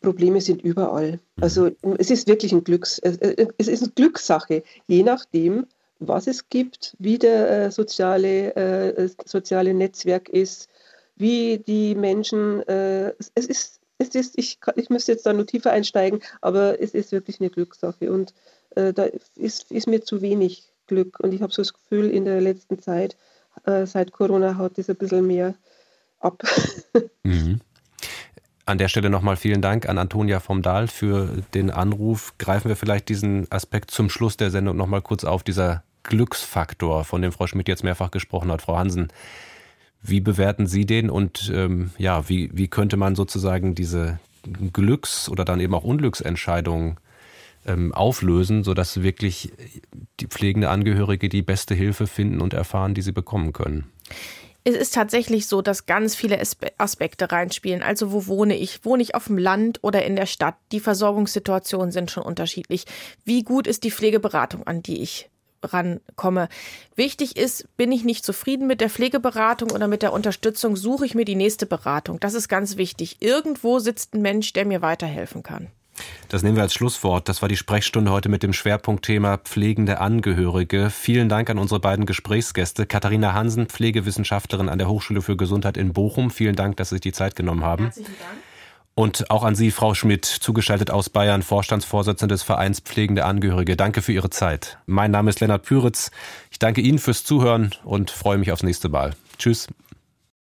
Probleme sind überall. Mhm. Also es ist wirklich ein Glücks, es ist eine Glückssache, je nachdem, was es gibt, wie der äh, soziale, äh, soziale Netzwerk ist, wie die Menschen, äh, es ist es ist, ich, ich müsste jetzt da nur tiefer einsteigen, aber es ist wirklich eine Glückssache und äh, da ist, ist mir zu wenig Glück und ich habe so das Gefühl, in der letzten Zeit, äh, seit Corona, haut das ein bisschen mehr ab. Mhm. An der Stelle nochmal vielen Dank an Antonia vom Dahl für den Anruf. Greifen wir vielleicht diesen Aspekt zum Schluss der Sendung nochmal kurz auf, dieser Glücksfaktor, von dem Frau Schmidt jetzt mehrfach gesprochen hat. Frau Hansen, wie bewerten Sie den und ähm, ja, wie, wie könnte man sozusagen diese Glücks- oder dann eben auch Unglücksentscheidungen ähm, auflösen, sodass wirklich die pflegende Angehörige die beste Hilfe finden und erfahren, die sie bekommen können? Es ist tatsächlich so, dass ganz viele Aspekte reinspielen. Also wo wohne ich? Wohne ich auf dem Land oder in der Stadt? Die Versorgungssituationen sind schon unterschiedlich. Wie gut ist die Pflegeberatung, an die ich rankomme. Wichtig ist, bin ich nicht zufrieden mit der Pflegeberatung oder mit der Unterstützung, suche ich mir die nächste Beratung. Das ist ganz wichtig. Irgendwo sitzt ein Mensch, der mir weiterhelfen kann. Das nehmen wir als Schlusswort. Das war die Sprechstunde heute mit dem Schwerpunktthema pflegende Angehörige. Vielen Dank an unsere beiden Gesprächsgäste. Katharina Hansen, Pflegewissenschaftlerin an der Hochschule für Gesundheit in Bochum. Vielen Dank, dass Sie sich die Zeit genommen haben. Herzlichen Dank. Und auch an Sie, Frau Schmidt, zugeschaltet aus Bayern, Vorstandsvorsitzende des Vereins Pflegende Angehörige. Danke für Ihre Zeit. Mein Name ist Lennart Püritz. Ich danke Ihnen fürs Zuhören und freue mich aufs nächste Mal. Tschüss.